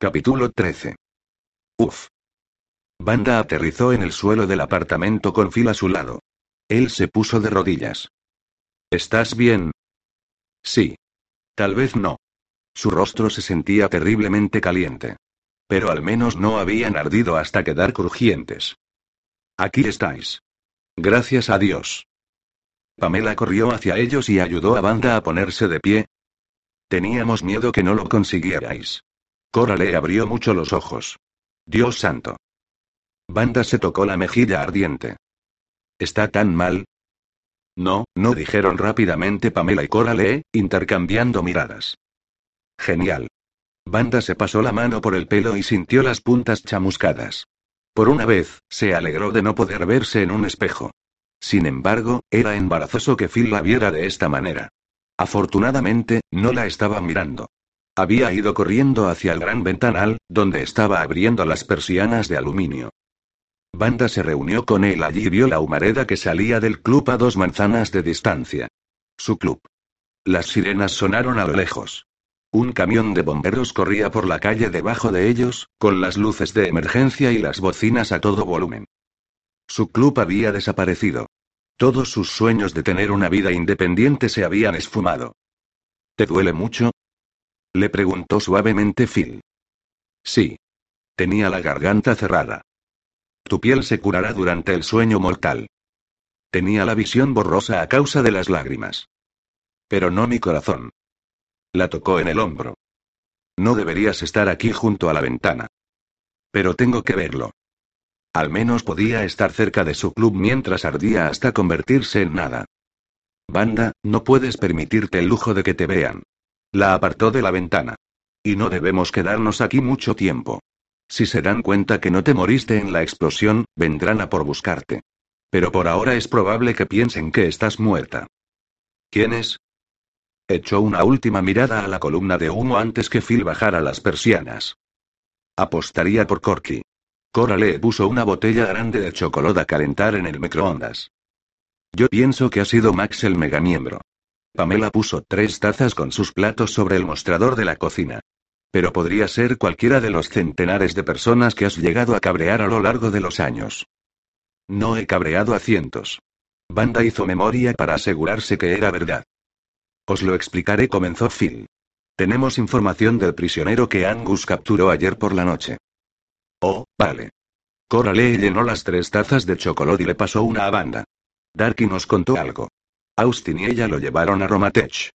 Capítulo 13. Uf. Banda aterrizó en el suelo del apartamento con Phil a su lado. Él se puso de rodillas. ¿Estás bien? Sí. Tal vez no. Su rostro se sentía terriblemente caliente. Pero al menos no habían ardido hasta quedar crujientes. Aquí estáis. Gracias a Dios. Pamela corrió hacia ellos y ayudó a Banda a ponerse de pie. Teníamos miedo que no lo consiguierais. Cora le abrió mucho los ojos. Dios santo. Banda se tocó la mejilla ardiente. ¿Está tan mal? No, no dijeron rápidamente Pamela y Coralee, intercambiando miradas. Genial. Banda se pasó la mano por el pelo y sintió las puntas chamuscadas. Por una vez, se alegró de no poder verse en un espejo. Sin embargo, era embarazoso que Phil la viera de esta manera. Afortunadamente, no la estaba mirando. Había ido corriendo hacia el gran ventanal, donde estaba abriendo las persianas de aluminio. Banda se reunió con él allí y vio la humareda que salía del club a dos manzanas de distancia. Su club. Las sirenas sonaron a lo lejos. Un camión de bomberos corría por la calle debajo de ellos, con las luces de emergencia y las bocinas a todo volumen. Su club había desaparecido. Todos sus sueños de tener una vida independiente se habían esfumado. ¿Te duele mucho? Le preguntó suavemente Phil. Sí. Tenía la garganta cerrada. Tu piel se curará durante el sueño mortal. Tenía la visión borrosa a causa de las lágrimas. Pero no mi corazón. La tocó en el hombro. No deberías estar aquí junto a la ventana. Pero tengo que verlo. Al menos podía estar cerca de su club mientras ardía hasta convertirse en nada. Banda, no puedes permitirte el lujo de que te vean. La apartó de la ventana. Y no debemos quedarnos aquí mucho tiempo. Si se dan cuenta que no te moriste en la explosión, vendrán a por buscarte. Pero por ahora es probable que piensen que estás muerta. ¿Quién es? Echó una última mirada a la columna de humo antes que Phil bajara las persianas. Apostaría por Corky. Cora le puso una botella grande de chocolate a calentar en el microondas. Yo pienso que ha sido Max el megamiembro. Pamela puso tres tazas con sus platos sobre el mostrador de la cocina. Pero podría ser cualquiera de los centenares de personas que has llegado a cabrear a lo largo de los años. No he cabreado a cientos. Banda hizo memoria para asegurarse que era verdad. Os lo explicaré, comenzó Phil. Tenemos información del prisionero que Angus capturó ayer por la noche. Oh, vale. Cora le llenó las tres tazas de chocolate y le pasó una a Banda. Darky nos contó algo. Austin y ella lo llevaron a Romatech.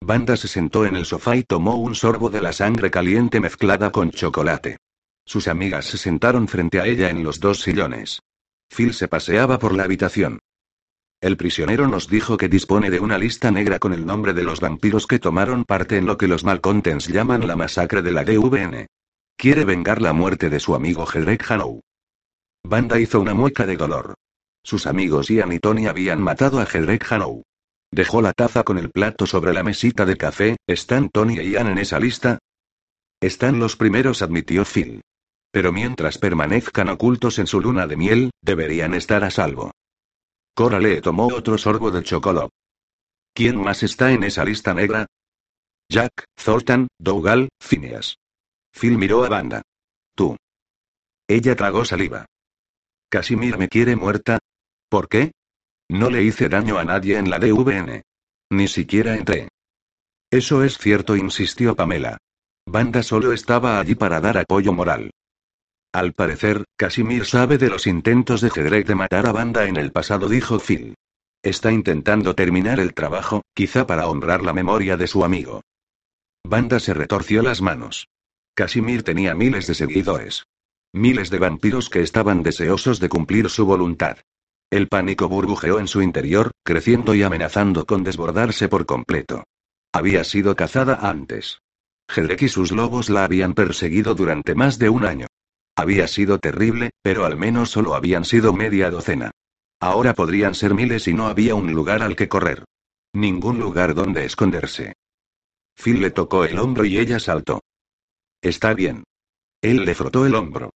Banda se sentó en el sofá y tomó un sorbo de la sangre caliente mezclada con chocolate. Sus amigas se sentaron frente a ella en los dos sillones. Phil se paseaba por la habitación. El prisionero nos dijo que dispone de una lista negra con el nombre de los vampiros que tomaron parte en lo que los malcontents llaman la masacre de la DVN. Quiere vengar la muerte de su amigo Hedrek Hanou. Banda hizo una mueca de dolor. Sus amigos Ian y Tony habían matado a Hedrek Hanou. Dejó la taza con el plato sobre la mesita de café. ¿Están Tony e Ian en esa lista? Están los primeros, admitió Phil. Pero mientras permanezcan ocultos en su luna de miel, deberían estar a salvo. Cora le tomó otro sorbo de chocolate. ¿Quién más está en esa lista negra? Jack, Thornton, Dougal, Phineas. Phil miró a Banda. Tú. Ella tragó saliva. Casimir me quiere muerta. ¿Por qué? No le hice daño a nadie en la DVN. Ni siquiera entré. Eso es cierto, insistió Pamela. Banda solo estaba allí para dar apoyo moral. Al parecer, Casimir sabe de los intentos de Hedrek de matar a Banda en el pasado, dijo Phil. Está intentando terminar el trabajo, quizá para honrar la memoria de su amigo. Banda se retorció las manos. Casimir tenía miles de seguidores. Miles de vampiros que estaban deseosos de cumplir su voluntad. El pánico burbujeó en su interior, creciendo y amenazando con desbordarse por completo. Había sido cazada antes. Hedek y sus lobos la habían perseguido durante más de un año. Había sido terrible, pero al menos solo habían sido media docena. Ahora podrían ser miles y no había un lugar al que correr. Ningún lugar donde esconderse. Phil le tocó el hombro y ella saltó. Está bien. Él le frotó el hombro.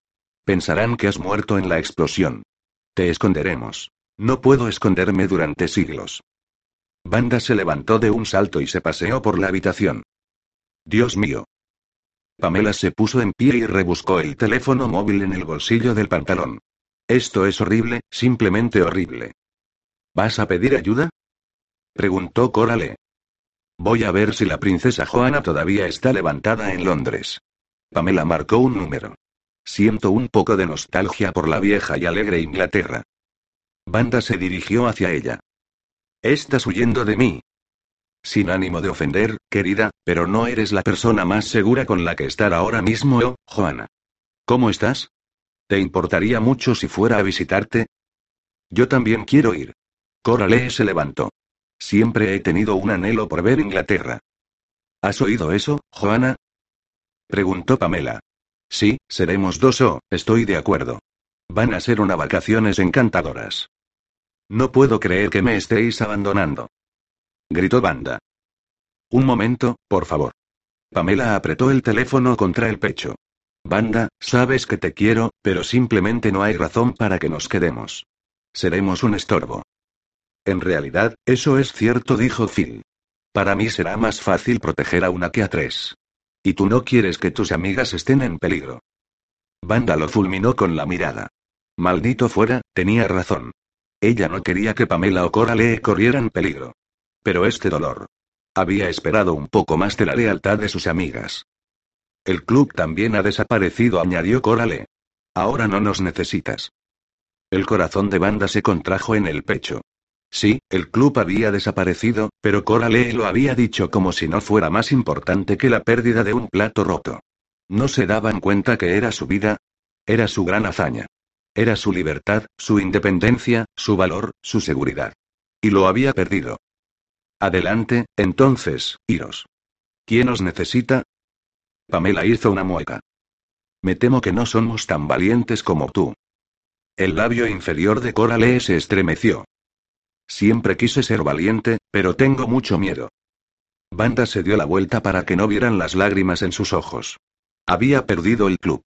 Pensarán que has muerto en la explosión. Te esconderemos. No puedo esconderme durante siglos. Banda se levantó de un salto y se paseó por la habitación. Dios mío. Pamela se puso en pie y rebuscó el teléfono móvil en el bolsillo del pantalón. Esto es horrible, simplemente horrible. ¿Vas a pedir ayuda? Preguntó Coralie. Voy a ver si la princesa Joana todavía está levantada en Londres. Pamela marcó un número. Siento un poco de nostalgia por la vieja y alegre Inglaterra. Banda se dirigió hacia ella. Estás huyendo de mí. Sin ánimo de ofender, querida, pero no eres la persona más segura con la que estar ahora mismo, ¿oh, Joana? ¿Cómo estás? ¿Te importaría mucho si fuera a visitarte? Yo también quiero ir. Coralie se levantó. Siempre he tenido un anhelo por ver Inglaterra. ¿Has oído eso, Joana? Preguntó Pamela. Sí, seremos dos o, estoy de acuerdo. Van a ser unas vacaciones encantadoras. No puedo creer que me estéis abandonando. Gritó Banda. Un momento, por favor. Pamela apretó el teléfono contra el pecho. Banda, sabes que te quiero, pero simplemente no hay razón para que nos quedemos. Seremos un estorbo. En realidad, eso es cierto, dijo Phil. Para mí será más fácil proteger a una que a tres. Y tú no quieres que tus amigas estén en peligro. Banda lo fulminó con la mirada. Maldito fuera, tenía razón. Ella no quería que Pamela o Coralie corrieran peligro. Pero este dolor. Había esperado un poco más de la lealtad de sus amigas. El club también ha desaparecido, añadió Corale. Ahora no nos necesitas. El corazón de Banda se contrajo en el pecho. Sí, el club había desaparecido, pero Corale lo había dicho como si no fuera más importante que la pérdida de un plato roto. ¿No se daban cuenta que era su vida? Era su gran hazaña. Era su libertad, su independencia, su valor, su seguridad. Y lo había perdido. Adelante, entonces, iros. ¿Quién os necesita? Pamela hizo una mueca. Me temo que no somos tan valientes como tú. El labio inferior de Coralie se estremeció. Siempre quise ser valiente, pero tengo mucho miedo. Banda se dio la vuelta para que no vieran las lágrimas en sus ojos. Había perdido el club.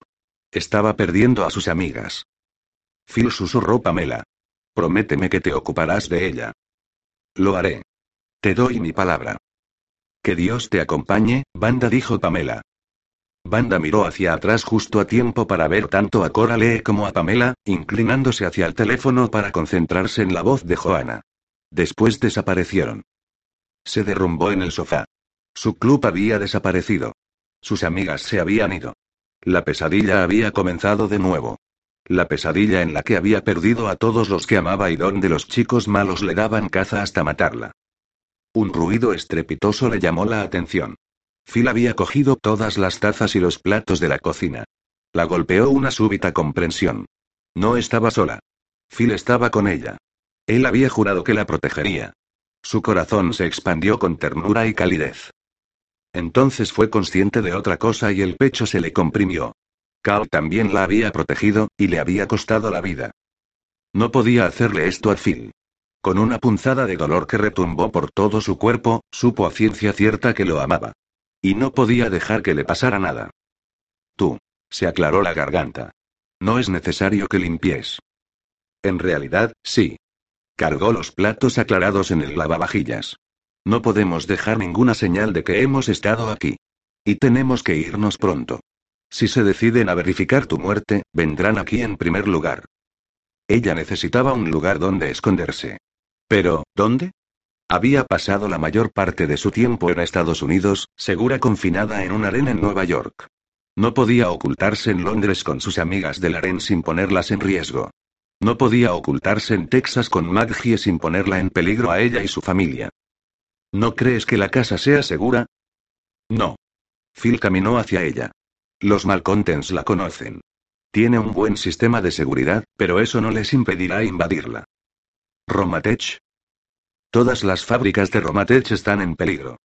Estaba perdiendo a sus amigas. Phil susurró Pamela. Prométeme que te ocuparás de ella. Lo haré. Te doy mi palabra. Que Dios te acompañe, Banda dijo Pamela. Banda miró hacia atrás justo a tiempo para ver tanto a Coralie como a Pamela, inclinándose hacia el teléfono para concentrarse en la voz de Joana. Después desaparecieron. Se derrumbó en el sofá. Su club había desaparecido. Sus amigas se habían ido. La pesadilla había comenzado de nuevo. La pesadilla en la que había perdido a todos los que amaba y donde los chicos malos le daban caza hasta matarla. Un ruido estrepitoso le llamó la atención. Phil había cogido todas las tazas y los platos de la cocina. La golpeó una súbita comprensión. No estaba sola. Phil estaba con ella. Él había jurado que la protegería. Su corazón se expandió con ternura y calidez. Entonces fue consciente de otra cosa y el pecho se le comprimió. Carl también la había protegido, y le había costado la vida. No podía hacerle esto a Phil. Con una punzada de dolor que retumbó por todo su cuerpo, supo a ciencia cierta que lo amaba. Y no podía dejar que le pasara nada. Tú. Se aclaró la garganta. No es necesario que limpies. En realidad, sí. Cargó los platos aclarados en el lavavajillas. No podemos dejar ninguna señal de que hemos estado aquí. Y tenemos que irnos pronto. Si se deciden a verificar tu muerte, vendrán aquí en primer lugar. Ella necesitaba un lugar donde esconderse. Pero, ¿dónde? Había pasado la mayor parte de su tiempo en Estados Unidos, segura confinada en un arena en Nueva York. No podía ocultarse en Londres con sus amigas del harén sin ponerlas en riesgo. No podía ocultarse en Texas con Maggie sin ponerla en peligro a ella y su familia. ¿No crees que la casa sea segura? No. Phil caminó hacia ella. Los Malcontents la conocen. Tiene un buen sistema de seguridad, pero eso no les impedirá invadirla. ¿Romatech? Todas las fábricas de Romatech están en peligro.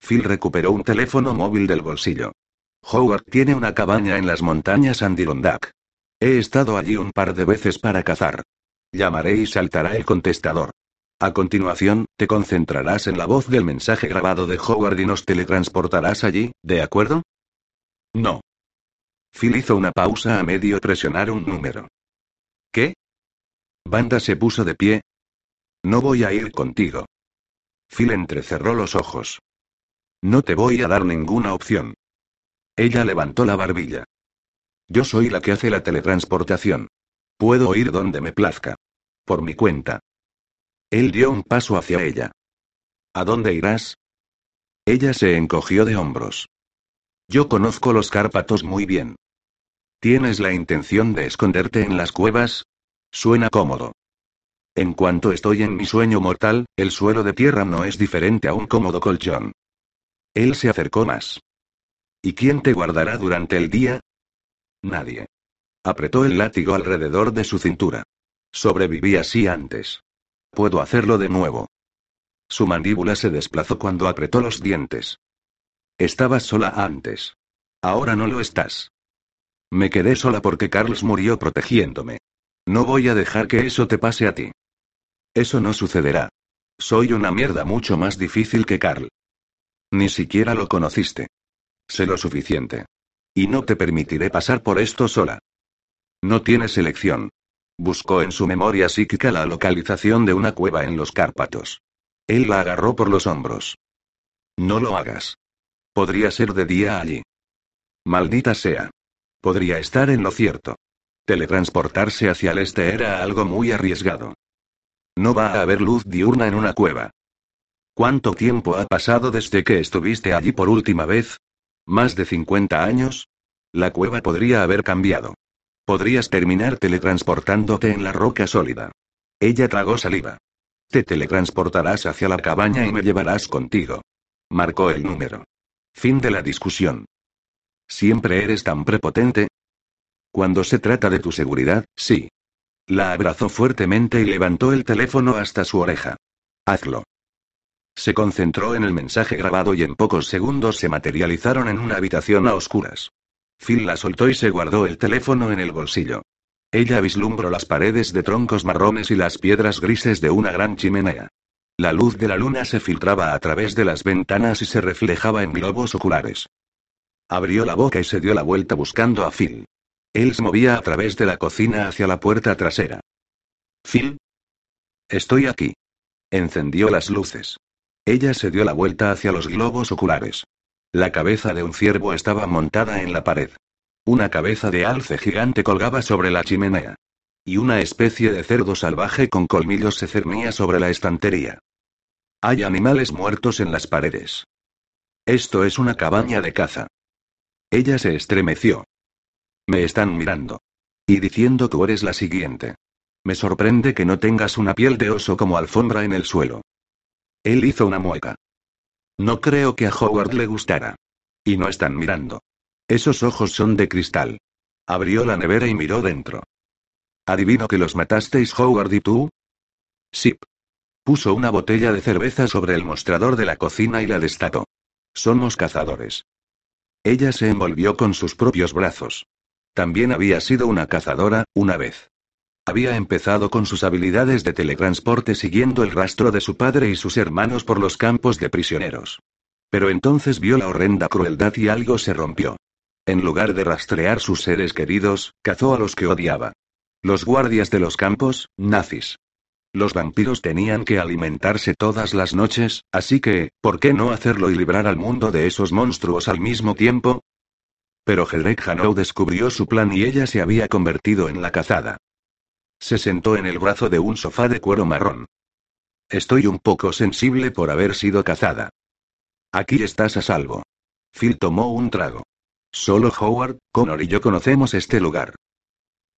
Phil recuperó un teléfono móvil del bolsillo. Howard tiene una cabaña en las montañas Andirondack. He estado allí un par de veces para cazar. Llamaré y saltará el contestador. A continuación, te concentrarás en la voz del mensaje grabado de Howard y nos teletransportarás allí, ¿de acuerdo? No. Phil hizo una pausa a medio presionar un número. ¿Qué? Banda se puso de pie. No voy a ir contigo. Phil entrecerró los ojos. No te voy a dar ninguna opción. Ella levantó la barbilla. Yo soy la que hace la teletransportación. Puedo ir donde me plazca. Por mi cuenta. Él dio un paso hacia ella. ¿A dónde irás? Ella se encogió de hombros. Yo conozco los Cárpatos muy bien. ¿Tienes la intención de esconderte en las cuevas? Suena cómodo. En cuanto estoy en mi sueño mortal, el suelo de tierra no es diferente a un cómodo colchón. Él se acercó más. ¿Y quién te guardará durante el día? Nadie. Apretó el látigo alrededor de su cintura. Sobreviví así antes. Puedo hacerlo de nuevo. Su mandíbula se desplazó cuando apretó los dientes. Estabas sola antes. Ahora no lo estás. Me quedé sola porque Carlos murió protegiéndome. No voy a dejar que eso te pase a ti. Eso no sucederá. Soy una mierda mucho más difícil que Carl. Ni siquiera lo conociste. Sé lo suficiente. Y no te permitiré pasar por esto sola. No tienes elección. Buscó en su memoria psíquica la localización de una cueva en los Cárpatos. Él la agarró por los hombros. No lo hagas. Podría ser de día allí. Maldita sea. Podría estar en lo cierto. Teletransportarse hacia el este era algo muy arriesgado. No va a haber luz diurna en una cueva. ¿Cuánto tiempo ha pasado desde que estuviste allí por última vez? ¿Más de 50 años? La cueva podría haber cambiado. Podrías terminar teletransportándote en la roca sólida. Ella tragó saliva. Te teletransportarás hacia la cabaña y me llevarás contigo. Marcó el número. Fin de la discusión. ¿Siempre eres tan prepotente? Cuando se trata de tu seguridad, sí. La abrazó fuertemente y levantó el teléfono hasta su oreja. Hazlo. Se concentró en el mensaje grabado y en pocos segundos se materializaron en una habitación a oscuras. Phil la soltó y se guardó el teléfono en el bolsillo. Ella vislumbró las paredes de troncos marrones y las piedras grises de una gran chimenea. La luz de la luna se filtraba a través de las ventanas y se reflejaba en globos oculares. Abrió la boca y se dio la vuelta buscando a Phil. Él se movía a través de la cocina hacia la puerta trasera. Phil. Estoy aquí. Encendió las luces. Ella se dio la vuelta hacia los globos oculares. La cabeza de un ciervo estaba montada en la pared. Una cabeza de alce gigante colgaba sobre la chimenea. Y una especie de cerdo salvaje con colmillos se cernía sobre la estantería. Hay animales muertos en las paredes. Esto es una cabaña de caza. Ella se estremeció. Me están mirando. Y diciendo tú eres la siguiente. Me sorprende que no tengas una piel de oso como alfombra en el suelo. Él hizo una mueca. No creo que a Howard le gustara. Y no están mirando. Esos ojos son de cristal. Abrió la nevera y miró dentro. Adivino que los matasteis Howard y tú. Sip. Puso una botella de cerveza sobre el mostrador de la cocina y la destapó. Somos cazadores. Ella se envolvió con sus propios brazos. También había sido una cazadora, una vez. Había empezado con sus habilidades de teletransporte siguiendo el rastro de su padre y sus hermanos por los campos de prisioneros. Pero entonces vio la horrenda crueldad y algo se rompió. En lugar de rastrear sus seres queridos, cazó a los que odiaba. Los guardias de los campos, nazis. Los vampiros tenían que alimentarse todas las noches, así que, ¿por qué no hacerlo y librar al mundo de esos monstruos al mismo tiempo? Pero Hedrek Hanou descubrió su plan y ella se había convertido en la cazada. Se sentó en el brazo de un sofá de cuero marrón. Estoy un poco sensible por haber sido cazada. Aquí estás a salvo. Phil tomó un trago. Solo Howard, Connor y yo conocemos este lugar.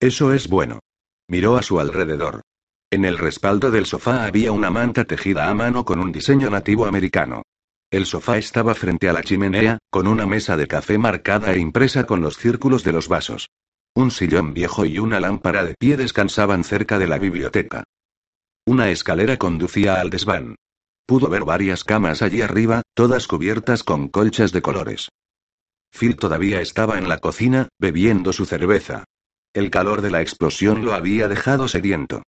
Eso es bueno. Miró a su alrededor. En el respaldo del sofá había una manta tejida a mano con un diseño nativo americano. El sofá estaba frente a la chimenea, con una mesa de café marcada e impresa con los círculos de los vasos. Un sillón viejo y una lámpara de pie descansaban cerca de la biblioteca. Una escalera conducía al desván. Pudo ver varias camas allí arriba, todas cubiertas con colchas de colores. Phil todavía estaba en la cocina, bebiendo su cerveza. El calor de la explosión lo había dejado sediento.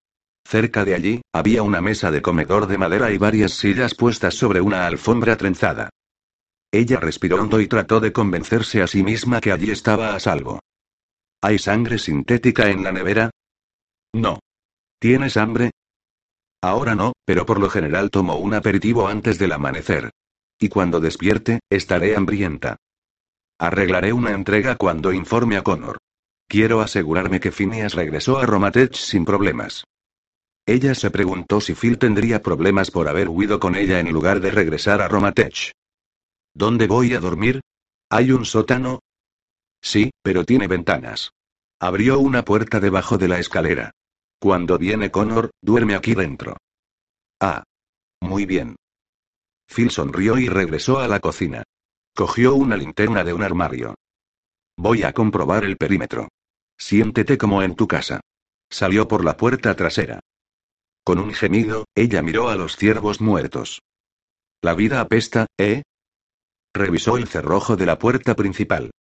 Cerca de allí, había una mesa de comedor de madera y varias sillas puestas sobre una alfombra trenzada. Ella respiró hondo y trató de convencerse a sí misma que allí estaba a salvo. ¿Hay sangre sintética en la nevera? No. ¿Tienes hambre? Ahora no, pero por lo general tomo un aperitivo antes del amanecer. Y cuando despierte, estaré hambrienta. Arreglaré una entrega cuando informe a Connor. Quiero asegurarme que Phineas regresó a Romatech sin problemas. Ella se preguntó si Phil tendría problemas por haber huido con ella en lugar de regresar a Romatech. ¿Dónde voy a dormir? ¿Hay un sótano? Sí, pero tiene ventanas. Abrió una puerta debajo de la escalera. Cuando viene Connor, duerme aquí dentro. Ah. Muy bien. Phil sonrió y regresó a la cocina. Cogió una linterna de un armario. Voy a comprobar el perímetro. Siéntete como en tu casa. Salió por la puerta trasera. Con un gemido, ella miró a los ciervos muertos. La vida apesta, ¿eh? Revisó el cerrojo de la puerta principal.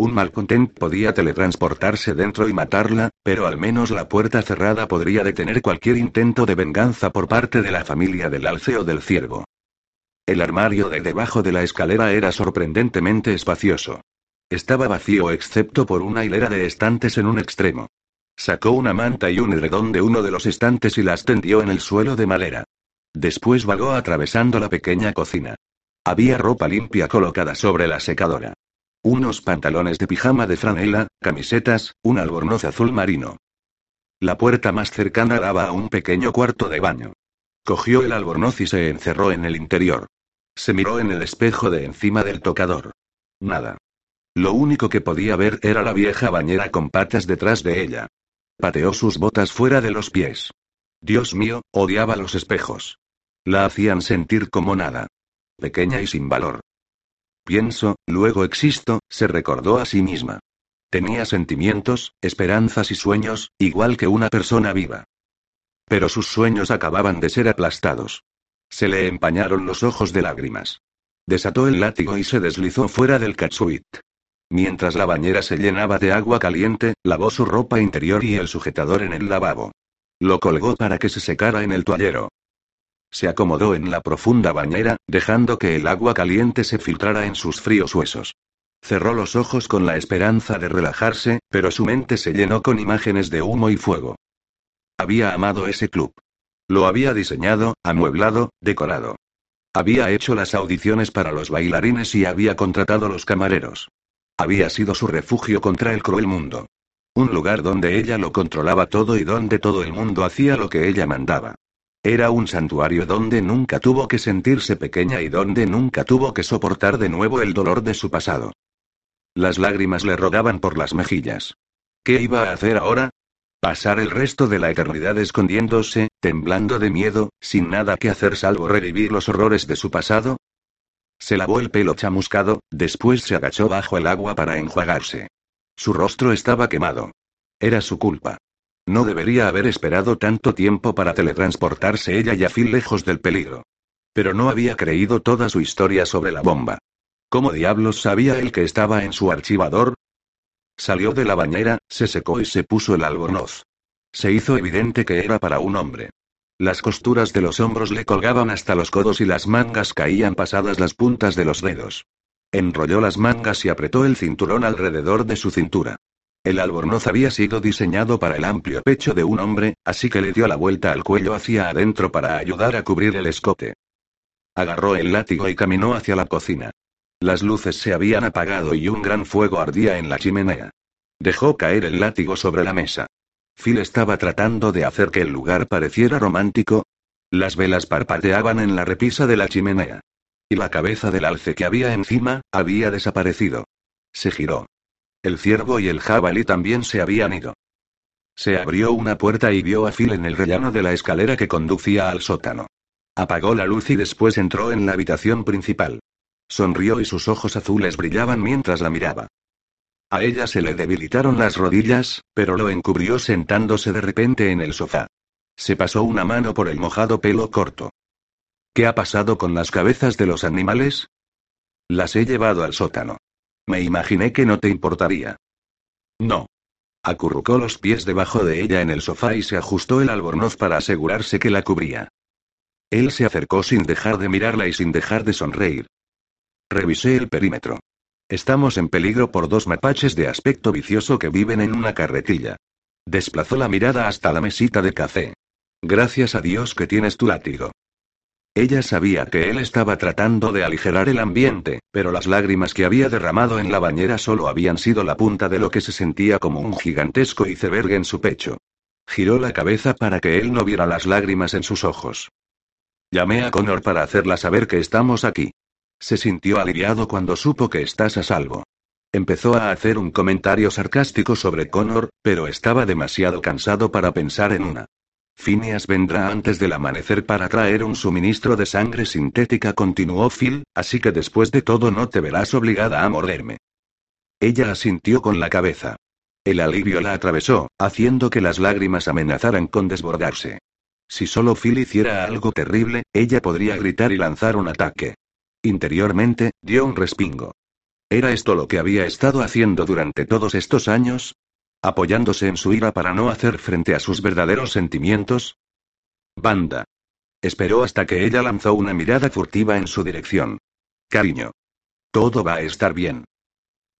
Un malcontent podía teletransportarse dentro y matarla, pero al menos la puerta cerrada podría detener cualquier intento de venganza por parte de la familia del alce o del ciervo. El armario de debajo de la escalera era sorprendentemente espacioso. Estaba vacío excepto por una hilera de estantes en un extremo. Sacó una manta y un edredón de uno de los estantes y las tendió en el suelo de madera. Después vagó atravesando la pequeña cocina. Había ropa limpia colocada sobre la secadora. Unos pantalones de pijama de franela, camisetas, un albornoz azul marino. La puerta más cercana daba a un pequeño cuarto de baño. Cogió el albornoz y se encerró en el interior. Se miró en el espejo de encima del tocador. Nada. Lo único que podía ver era la vieja bañera con patas detrás de ella. Pateó sus botas fuera de los pies. Dios mío, odiaba los espejos. La hacían sentir como nada. Pequeña y sin valor. Pienso, luego existo, se recordó a sí misma. Tenía sentimientos, esperanzas y sueños, igual que una persona viva. Pero sus sueños acababan de ser aplastados. Se le empañaron los ojos de lágrimas. Desató el látigo y se deslizó fuera del catsuit. Mientras la bañera se llenaba de agua caliente, lavó su ropa interior y el sujetador en el lavabo. Lo colgó para que se secara en el toallero. Se acomodó en la profunda bañera, dejando que el agua caliente se filtrara en sus fríos huesos. Cerró los ojos con la esperanza de relajarse, pero su mente se llenó con imágenes de humo y fuego. Había amado ese club. Lo había diseñado, amueblado, decorado. Había hecho las audiciones para los bailarines y había contratado los camareros. Había sido su refugio contra el cruel mundo. Un lugar donde ella lo controlaba todo y donde todo el mundo hacía lo que ella mandaba. Era un santuario donde nunca tuvo que sentirse pequeña y donde nunca tuvo que soportar de nuevo el dolor de su pasado. Las lágrimas le rodaban por las mejillas. ¿Qué iba a hacer ahora? ¿Pasar el resto de la eternidad escondiéndose, temblando de miedo, sin nada que hacer salvo revivir los horrores de su pasado? Se lavó el pelo chamuscado, después se agachó bajo el agua para enjuagarse. Su rostro estaba quemado. Era su culpa. No debería haber esperado tanto tiempo para teletransportarse ella y a Phil lejos del peligro. Pero no había creído toda su historia sobre la bomba. ¿Cómo diablos sabía él que estaba en su archivador? Salió de la bañera, se secó y se puso el albornoz. Se hizo evidente que era para un hombre. Las costuras de los hombros le colgaban hasta los codos y las mangas caían pasadas las puntas de los dedos. Enrolló las mangas y apretó el cinturón alrededor de su cintura. El albornoz había sido diseñado para el amplio pecho de un hombre, así que le dio la vuelta al cuello hacia adentro para ayudar a cubrir el escote. Agarró el látigo y caminó hacia la cocina. Las luces se habían apagado y un gran fuego ardía en la chimenea. Dejó caer el látigo sobre la mesa. Phil estaba tratando de hacer que el lugar pareciera romántico. Las velas parpadeaban en la repisa de la chimenea. Y la cabeza del alce que había encima, había desaparecido. Se giró. El ciervo y el jabalí también se habían ido. Se abrió una puerta y vio a Phil en el rellano de la escalera que conducía al sótano. Apagó la luz y después entró en la habitación principal. Sonrió y sus ojos azules brillaban mientras la miraba. A ella se le debilitaron las rodillas, pero lo encubrió sentándose de repente en el sofá. Se pasó una mano por el mojado pelo corto. ¿Qué ha pasado con las cabezas de los animales? Las he llevado al sótano. Me imaginé que no te importaría. No. Acurrucó los pies debajo de ella en el sofá y se ajustó el albornoz para asegurarse que la cubría. Él se acercó sin dejar de mirarla y sin dejar de sonreír. Revisé el perímetro. Estamos en peligro por dos mapaches de aspecto vicioso que viven en una carretilla. Desplazó la mirada hasta la mesita de café. Gracias a Dios que tienes tu látigo. Ella sabía que él estaba tratando de aligerar el ambiente, pero las lágrimas que había derramado en la bañera solo habían sido la punta de lo que se sentía como un gigantesco iceberg en su pecho. Giró la cabeza para que él no viera las lágrimas en sus ojos. Llamé a Connor para hacerla saber que estamos aquí. Se sintió aliviado cuando supo que estás a salvo. Empezó a hacer un comentario sarcástico sobre Connor, pero estaba demasiado cansado para pensar en una Phineas vendrá antes del amanecer para traer un suministro de sangre sintética, continuó Phil, así que después de todo no te verás obligada a morderme. Ella asintió con la cabeza. El alivio la atravesó, haciendo que las lágrimas amenazaran con desbordarse. Si solo Phil hiciera algo terrible, ella podría gritar y lanzar un ataque. Interiormente, dio un respingo. ¿Era esto lo que había estado haciendo durante todos estos años? Apoyándose en su ira para no hacer frente a sus verdaderos sentimientos? Banda. Esperó hasta que ella lanzó una mirada furtiva en su dirección. Cariño. Todo va a estar bien.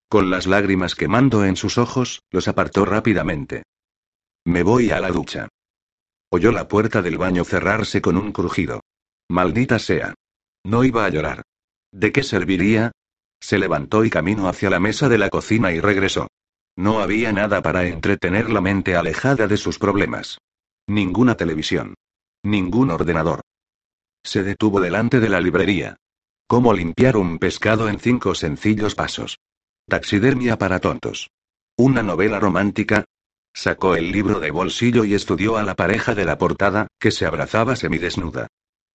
Con las lágrimas quemando en sus ojos, los apartó rápidamente. Me voy a la ducha. Oyó la puerta del baño cerrarse con un crujido. Maldita sea. No iba a llorar. ¿De qué serviría? Se levantó y caminó hacia la mesa de la cocina y regresó. No había nada para entretener la mente alejada de sus problemas. Ninguna televisión. Ningún ordenador. Se detuvo delante de la librería. ¿Cómo limpiar un pescado en cinco sencillos pasos? Taxidermia para tontos. ¿Una novela romántica? Sacó el libro de bolsillo y estudió a la pareja de la portada, que se abrazaba semidesnuda.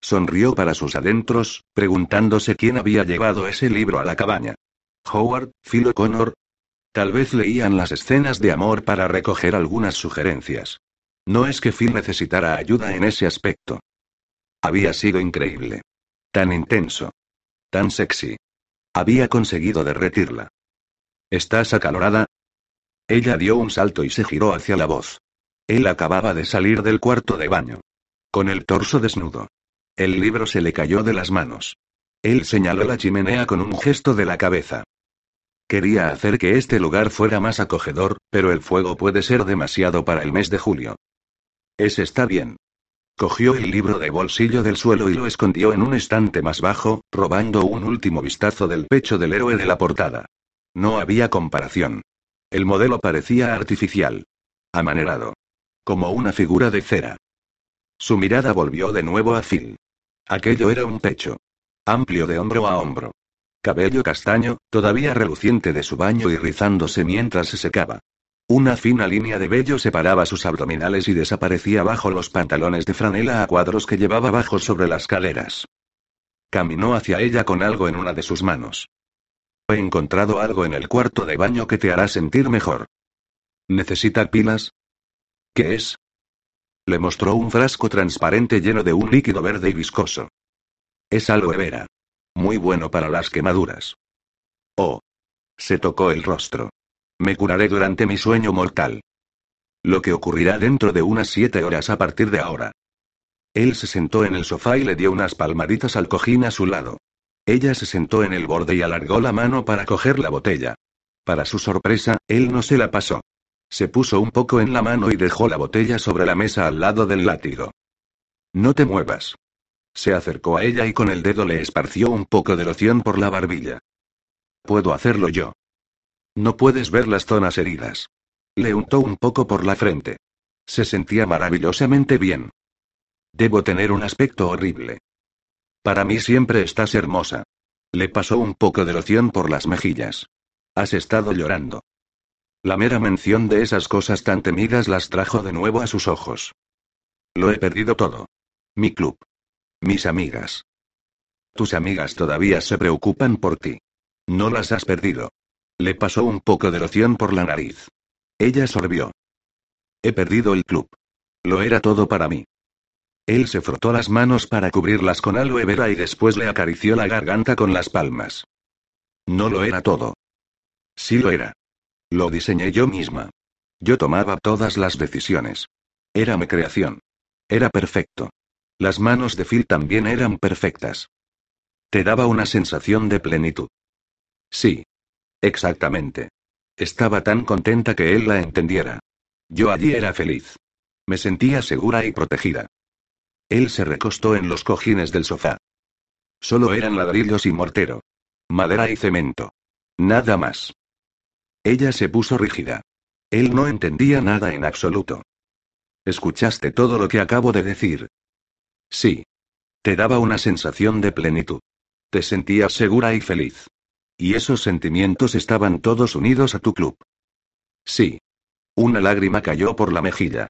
Sonrió para sus adentros, preguntándose quién había llevado ese libro a la cabaña. Howard, Phil O'Connor, Tal vez leían las escenas de amor para recoger algunas sugerencias. No es que Phil necesitara ayuda en ese aspecto. Había sido increíble. Tan intenso. Tan sexy. Había conseguido derretirla. ¿Estás acalorada? Ella dio un salto y se giró hacia la voz. Él acababa de salir del cuarto de baño. Con el torso desnudo. El libro se le cayó de las manos. Él señaló la chimenea con un gesto de la cabeza. Quería hacer que este lugar fuera más acogedor, pero el fuego puede ser demasiado para el mes de julio. Ese está bien. Cogió el libro de bolsillo del suelo y lo escondió en un estante más bajo, robando un último vistazo del pecho del héroe de la portada. No había comparación. El modelo parecía artificial. Amanerado. Como una figura de cera. Su mirada volvió de nuevo a Phil. Aquello era un pecho. Amplio de hombro a hombro. Cabello castaño, todavía reluciente de su baño y rizándose mientras se secaba. Una fina línea de vello separaba sus abdominales y desaparecía bajo los pantalones de franela a cuadros que llevaba bajo sobre las caderas. Caminó hacia ella con algo en una de sus manos. He encontrado algo en el cuarto de baño que te hará sentir mejor. ¿Necesita pilas? ¿Qué es? Le mostró un frasco transparente lleno de un líquido verde y viscoso. Es aloe vera. Muy bueno para las quemaduras. Oh. Se tocó el rostro. Me curaré durante mi sueño mortal. Lo que ocurrirá dentro de unas siete horas a partir de ahora. Él se sentó en el sofá y le dio unas palmaditas al cojín a su lado. Ella se sentó en el borde y alargó la mano para coger la botella. Para su sorpresa, él no se la pasó. Se puso un poco en la mano y dejó la botella sobre la mesa al lado del látigo. No te muevas. Se acercó a ella y con el dedo le esparció un poco de loción por la barbilla. Puedo hacerlo yo. No puedes ver las zonas heridas. Le untó un poco por la frente. Se sentía maravillosamente bien. Debo tener un aspecto horrible. Para mí siempre estás hermosa. Le pasó un poco de loción por las mejillas. Has estado llorando. La mera mención de esas cosas tan temidas las trajo de nuevo a sus ojos. Lo he perdido todo. Mi club. Mis amigas. Tus amigas todavía se preocupan por ti. No las has perdido. Le pasó un poco de loción por la nariz. Ella sorbió. He perdido el club. Lo era todo para mí. Él se frotó las manos para cubrirlas con aloe vera y después le acarició la garganta con las palmas. No lo era todo. Sí lo era. Lo diseñé yo misma. Yo tomaba todas las decisiones. Era mi creación. Era perfecto. Las manos de Phil también eran perfectas. Te daba una sensación de plenitud. Sí. Exactamente. Estaba tan contenta que él la entendiera. Yo allí era feliz. Me sentía segura y protegida. Él se recostó en los cojines del sofá. Solo eran ladrillos y mortero. Madera y cemento. Nada más. Ella se puso rígida. Él no entendía nada en absoluto. ¿Escuchaste todo lo que acabo de decir? Sí. Te daba una sensación de plenitud. Te sentías segura y feliz. Y esos sentimientos estaban todos unidos a tu club. Sí. Una lágrima cayó por la mejilla.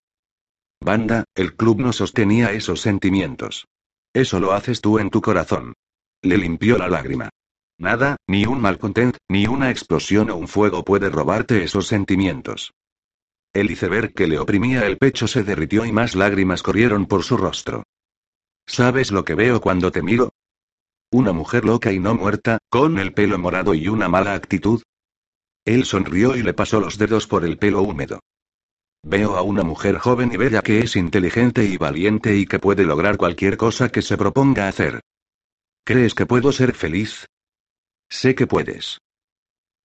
Banda, el club no sostenía esos sentimientos. Eso lo haces tú en tu corazón. Le limpió la lágrima. Nada, ni un malcontent, ni una explosión o un fuego puede robarte esos sentimientos. El iceberg que le oprimía el pecho se derritió y más lágrimas corrieron por su rostro. ¿Sabes lo que veo cuando te miro? Una mujer loca y no muerta, con el pelo morado y una mala actitud. Él sonrió y le pasó los dedos por el pelo húmedo. Veo a una mujer joven y bella que es inteligente y valiente y que puede lograr cualquier cosa que se proponga hacer. ¿Crees que puedo ser feliz? Sé que puedes.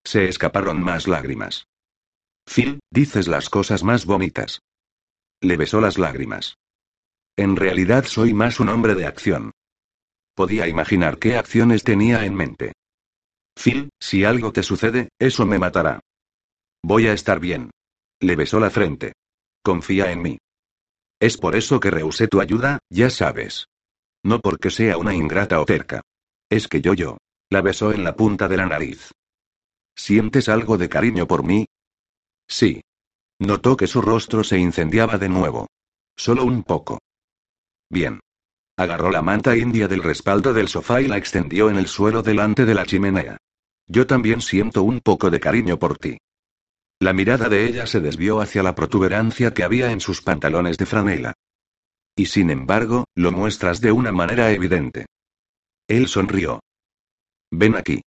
Se escaparon más lágrimas. Phil, dices las cosas más bonitas. Le besó las lágrimas. En realidad soy más un hombre de acción. Podía imaginar qué acciones tenía en mente. Phil, si algo te sucede, eso me matará. Voy a estar bien. Le besó la frente. Confía en mí. Es por eso que rehusé tu ayuda, ya sabes. No porque sea una ingrata o terca. Es que yo yo. La besó en la punta de la nariz. ¿Sientes algo de cariño por mí? Sí. Notó que su rostro se incendiaba de nuevo. Solo un poco. Bien. Agarró la manta india del respaldo del sofá y la extendió en el suelo delante de la chimenea. Yo también siento un poco de cariño por ti. La mirada de ella se desvió hacia la protuberancia que había en sus pantalones de franela. Y sin embargo, lo muestras de una manera evidente. Él sonrió. Ven aquí.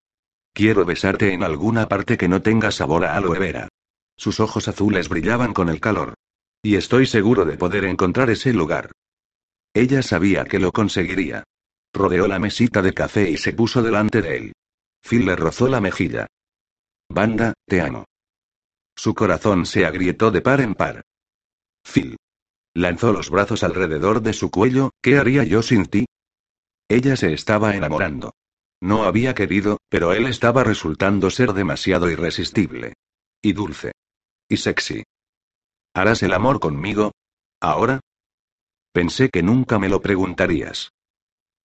Quiero besarte en alguna parte que no tenga sabor a aloe vera. Sus ojos azules brillaban con el calor. Y estoy seguro de poder encontrar ese lugar. Ella sabía que lo conseguiría. Rodeó la mesita de café y se puso delante de él. Phil le rozó la mejilla. Banda, te amo. Su corazón se agrietó de par en par. Phil. Lanzó los brazos alrededor de su cuello, ¿qué haría yo sin ti? Ella se estaba enamorando. No había querido, pero él estaba resultando ser demasiado irresistible. Y dulce. Y sexy. ¿Harás el amor conmigo? ¿Ahora? Pensé que nunca me lo preguntarías.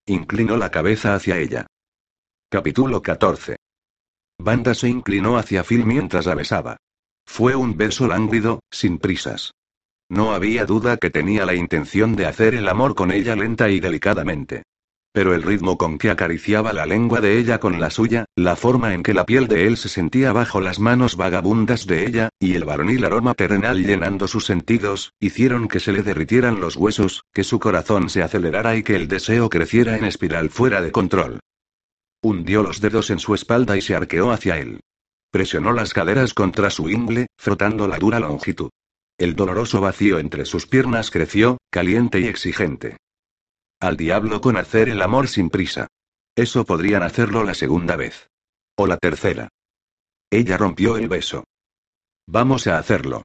Inclinó la cabeza hacia ella. Capítulo 14. Banda se inclinó hacia Phil mientras la besaba. Fue un beso lánguido, sin prisas. No había duda que tenía la intención de hacer el amor con ella lenta y delicadamente. Pero el ritmo con que acariciaba la lengua de ella con la suya, la forma en que la piel de él se sentía bajo las manos vagabundas de ella, y el varonil aroma terrenal llenando sus sentidos, hicieron que se le derritieran los huesos, que su corazón se acelerara y que el deseo creciera en espiral fuera de control. Hundió los dedos en su espalda y se arqueó hacia él. Presionó las caderas contra su ingle, frotando la dura longitud. El doloroso vacío entre sus piernas creció, caliente y exigente. Al diablo con hacer el amor sin prisa. Eso podrían hacerlo la segunda vez. O la tercera. Ella rompió el beso. Vamos a hacerlo.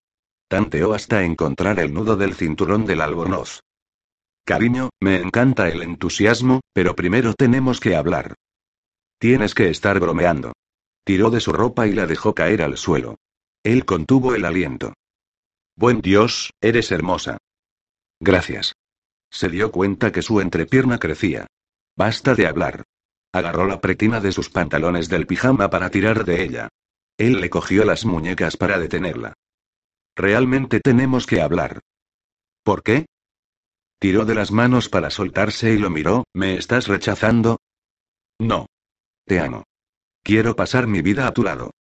Tanteó hasta encontrar el nudo del cinturón del albornoz. Cariño, me encanta el entusiasmo, pero primero tenemos que hablar. Tienes que estar bromeando. Tiró de su ropa y la dejó caer al suelo. Él contuvo el aliento. Buen Dios, eres hermosa. Gracias. Se dio cuenta que su entrepierna crecía. Basta de hablar. Agarró la pretina de sus pantalones del pijama para tirar de ella. Él le cogió las muñecas para detenerla. Realmente tenemos que hablar. ¿Por qué? Tiró de las manos para soltarse y lo miró, ¿me estás rechazando? No. Te amo. Quiero pasar mi vida a tu lado.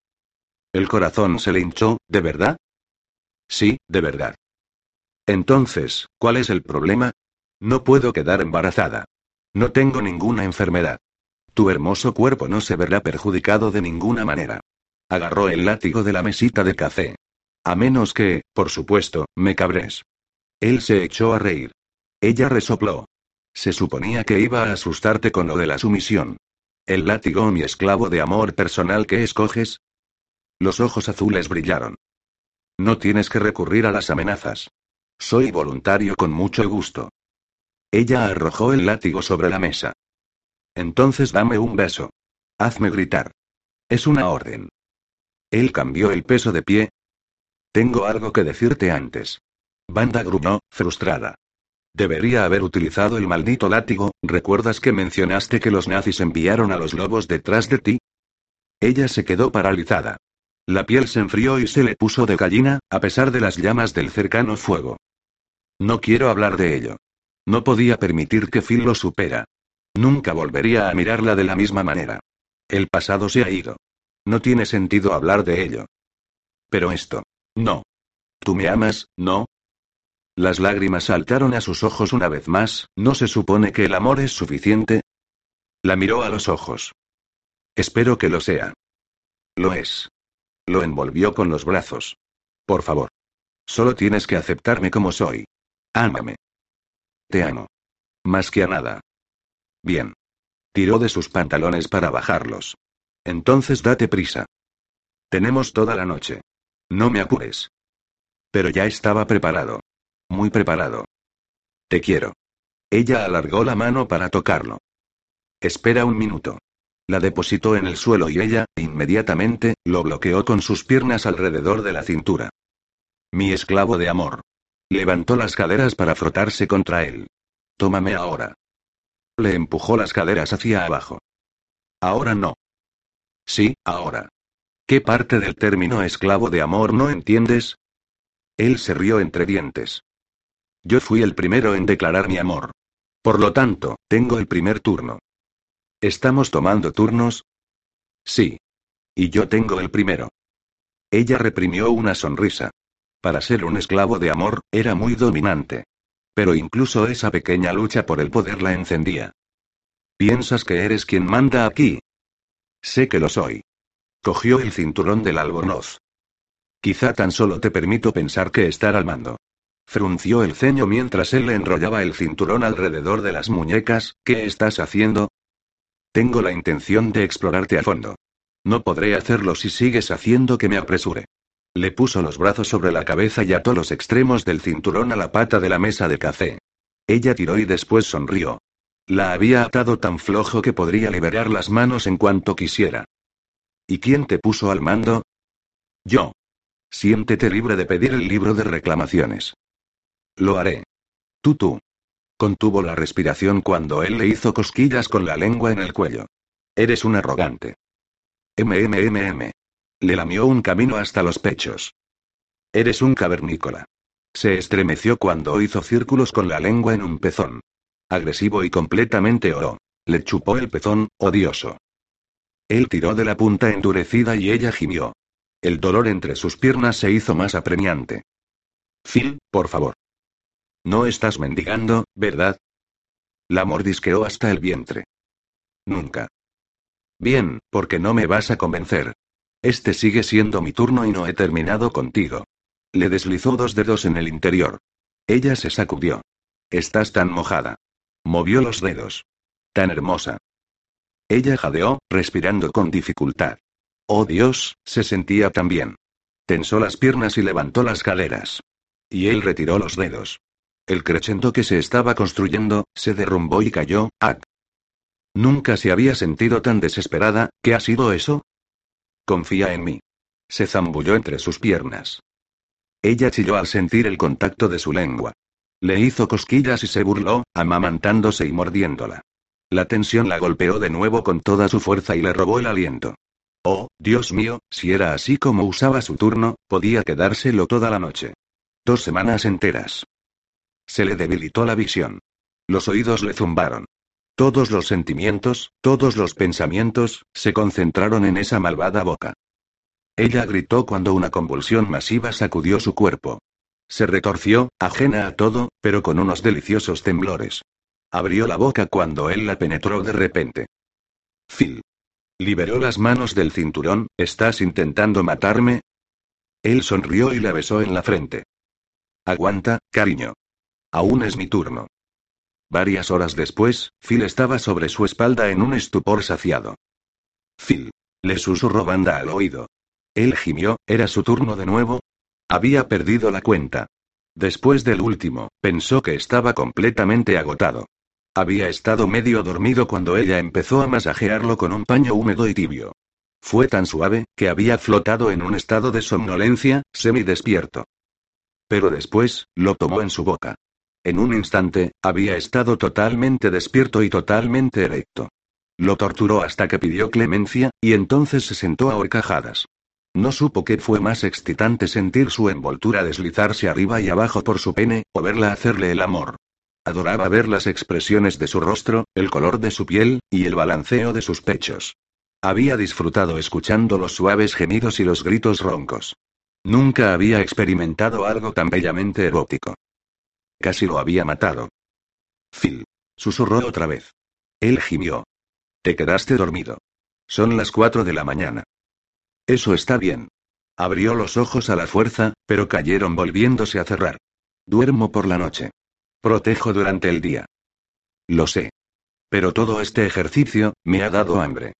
El corazón se le hinchó, ¿de verdad? Sí, de verdad. Entonces, ¿cuál es el problema? No puedo quedar embarazada. No tengo ninguna enfermedad. Tu hermoso cuerpo no se verá perjudicado de ninguna manera. Agarró el látigo de la mesita de café. A menos que, por supuesto, me cabres. Él se echó a reír. Ella resopló. Se suponía que iba a asustarte con lo de la sumisión. ¿El látigo mi esclavo de amor personal que escoges? Los ojos azules brillaron. No tienes que recurrir a las amenazas. Soy voluntario con mucho gusto. Ella arrojó el látigo sobre la mesa. Entonces dame un beso. Hazme gritar. Es una orden. Él cambió el peso de pie. Tengo algo que decirte antes. Banda gruñó, frustrada. Debería haber utilizado el maldito látigo, ¿recuerdas que mencionaste que los nazis enviaron a los lobos detrás de ti? Ella se quedó paralizada. La piel se enfrió y se le puso de gallina, a pesar de las llamas del cercano fuego. No quiero hablar de ello. No podía permitir que Phil lo supera. Nunca volvería a mirarla de la misma manera. El pasado se ha ido. No tiene sentido hablar de ello. Pero esto. No. ¿Tú me amas, no? Las lágrimas saltaron a sus ojos una vez más, ¿no se supone que el amor es suficiente? La miró a los ojos. Espero que lo sea. Lo es. Lo envolvió con los brazos. Por favor. Solo tienes que aceptarme como soy. Ámame. Te amo. Más que a nada. Bien. Tiró de sus pantalones para bajarlos. Entonces date prisa. Tenemos toda la noche. No me apures. Pero ya estaba preparado. Muy preparado. Te quiero. Ella alargó la mano para tocarlo. Espera un minuto. La depositó en el suelo y ella, inmediatamente, lo bloqueó con sus piernas alrededor de la cintura. Mi esclavo de amor. Levantó las caderas para frotarse contra él. Tómame ahora. Le empujó las caderas hacia abajo. Ahora no. Sí, ahora. ¿Qué parte del término esclavo de amor no entiendes? Él se rió entre dientes. Yo fui el primero en declarar mi amor. Por lo tanto, tengo el primer turno. ¿Estamos tomando turnos? Sí. Y yo tengo el primero. Ella reprimió una sonrisa. Para ser un esclavo de amor, era muy dominante. Pero incluso esa pequeña lucha por el poder la encendía. ¿Piensas que eres quien manda aquí? Sé que lo soy. Cogió el cinturón del albornoz. Quizá tan solo te permito pensar que estar al mando. Frunció el ceño mientras él le enrollaba el cinturón alrededor de las muñecas. ¿Qué estás haciendo? Tengo la intención de explorarte a fondo. No podré hacerlo si sigues haciendo que me apresure. Le puso los brazos sobre la cabeza y ató los extremos del cinturón a la pata de la mesa de café. Ella tiró y después sonrió. La había atado tan flojo que podría liberar las manos en cuanto quisiera. ¿Y quién te puso al mando? Yo. Siéntete libre de pedir el libro de reclamaciones. Lo haré. Tú tú. Contuvo la respiración cuando él le hizo cosquillas con la lengua en el cuello. Eres un arrogante. MMMM. Le lamió un camino hasta los pechos. Eres un cavernícola. Se estremeció cuando hizo círculos con la lengua en un pezón. Agresivo y completamente oro. Le chupó el pezón, odioso. Él tiró de la punta endurecida y ella gimió. El dolor entre sus piernas se hizo más apremiante. Phil, por favor. No estás mendigando, ¿verdad? La mordisqueó hasta el vientre. Nunca. Bien, porque no me vas a convencer. Este sigue siendo mi turno y no he terminado contigo. Le deslizó dos dedos en el interior. Ella se sacudió. Estás tan mojada. Movió los dedos. Tan hermosa. Ella jadeó, respirando con dificultad. Oh Dios, se sentía tan bien. Tensó las piernas y levantó las caderas. Y él retiró los dedos. El crescendo que se estaba construyendo, se derrumbó y cayó, ¡ah! Nunca se había sentido tan desesperada, ¿qué ha sido eso? Confía en mí. Se zambulló entre sus piernas. Ella chilló al sentir el contacto de su lengua. Le hizo cosquillas y se burló, amamantándose y mordiéndola. La tensión la golpeó de nuevo con toda su fuerza y le robó el aliento. Oh, Dios mío, si era así como usaba su turno, podía quedárselo toda la noche. Dos semanas enteras. Se le debilitó la visión. Los oídos le zumbaron. Todos los sentimientos, todos los pensamientos, se concentraron en esa malvada boca. Ella gritó cuando una convulsión masiva sacudió su cuerpo. Se retorció, ajena a todo, pero con unos deliciosos temblores. Abrió la boca cuando él la penetró de repente. Phil. Liberó las manos del cinturón, ¿estás intentando matarme? Él sonrió y la besó en la frente. Aguanta, cariño. Aún es mi turno. Varias horas después, Phil estaba sobre su espalda en un estupor saciado. Phil. Le susurró Banda al oído. Él gimió, ¿era su turno de nuevo? Había perdido la cuenta. Después del último, pensó que estaba completamente agotado. Había estado medio dormido cuando ella empezó a masajearlo con un paño húmedo y tibio. Fue tan suave, que había flotado en un estado de somnolencia, semidespierto. Pero después, lo tomó en su boca. En un instante, había estado totalmente despierto y totalmente erecto. Lo torturó hasta que pidió clemencia, y entonces se sentó a horcajadas. No supo qué fue más excitante sentir su envoltura deslizarse arriba y abajo por su pene, o verla hacerle el amor. Adoraba ver las expresiones de su rostro, el color de su piel, y el balanceo de sus pechos. Había disfrutado escuchando los suaves gemidos y los gritos roncos. Nunca había experimentado algo tan bellamente erótico. Casi lo había matado. Phil. Susurró otra vez. Él gimió. Te quedaste dormido. Son las cuatro de la mañana. Eso está bien. Abrió los ojos a la fuerza, pero cayeron volviéndose a cerrar. Duermo por la noche. Protejo durante el día. Lo sé. Pero todo este ejercicio, me ha dado hambre.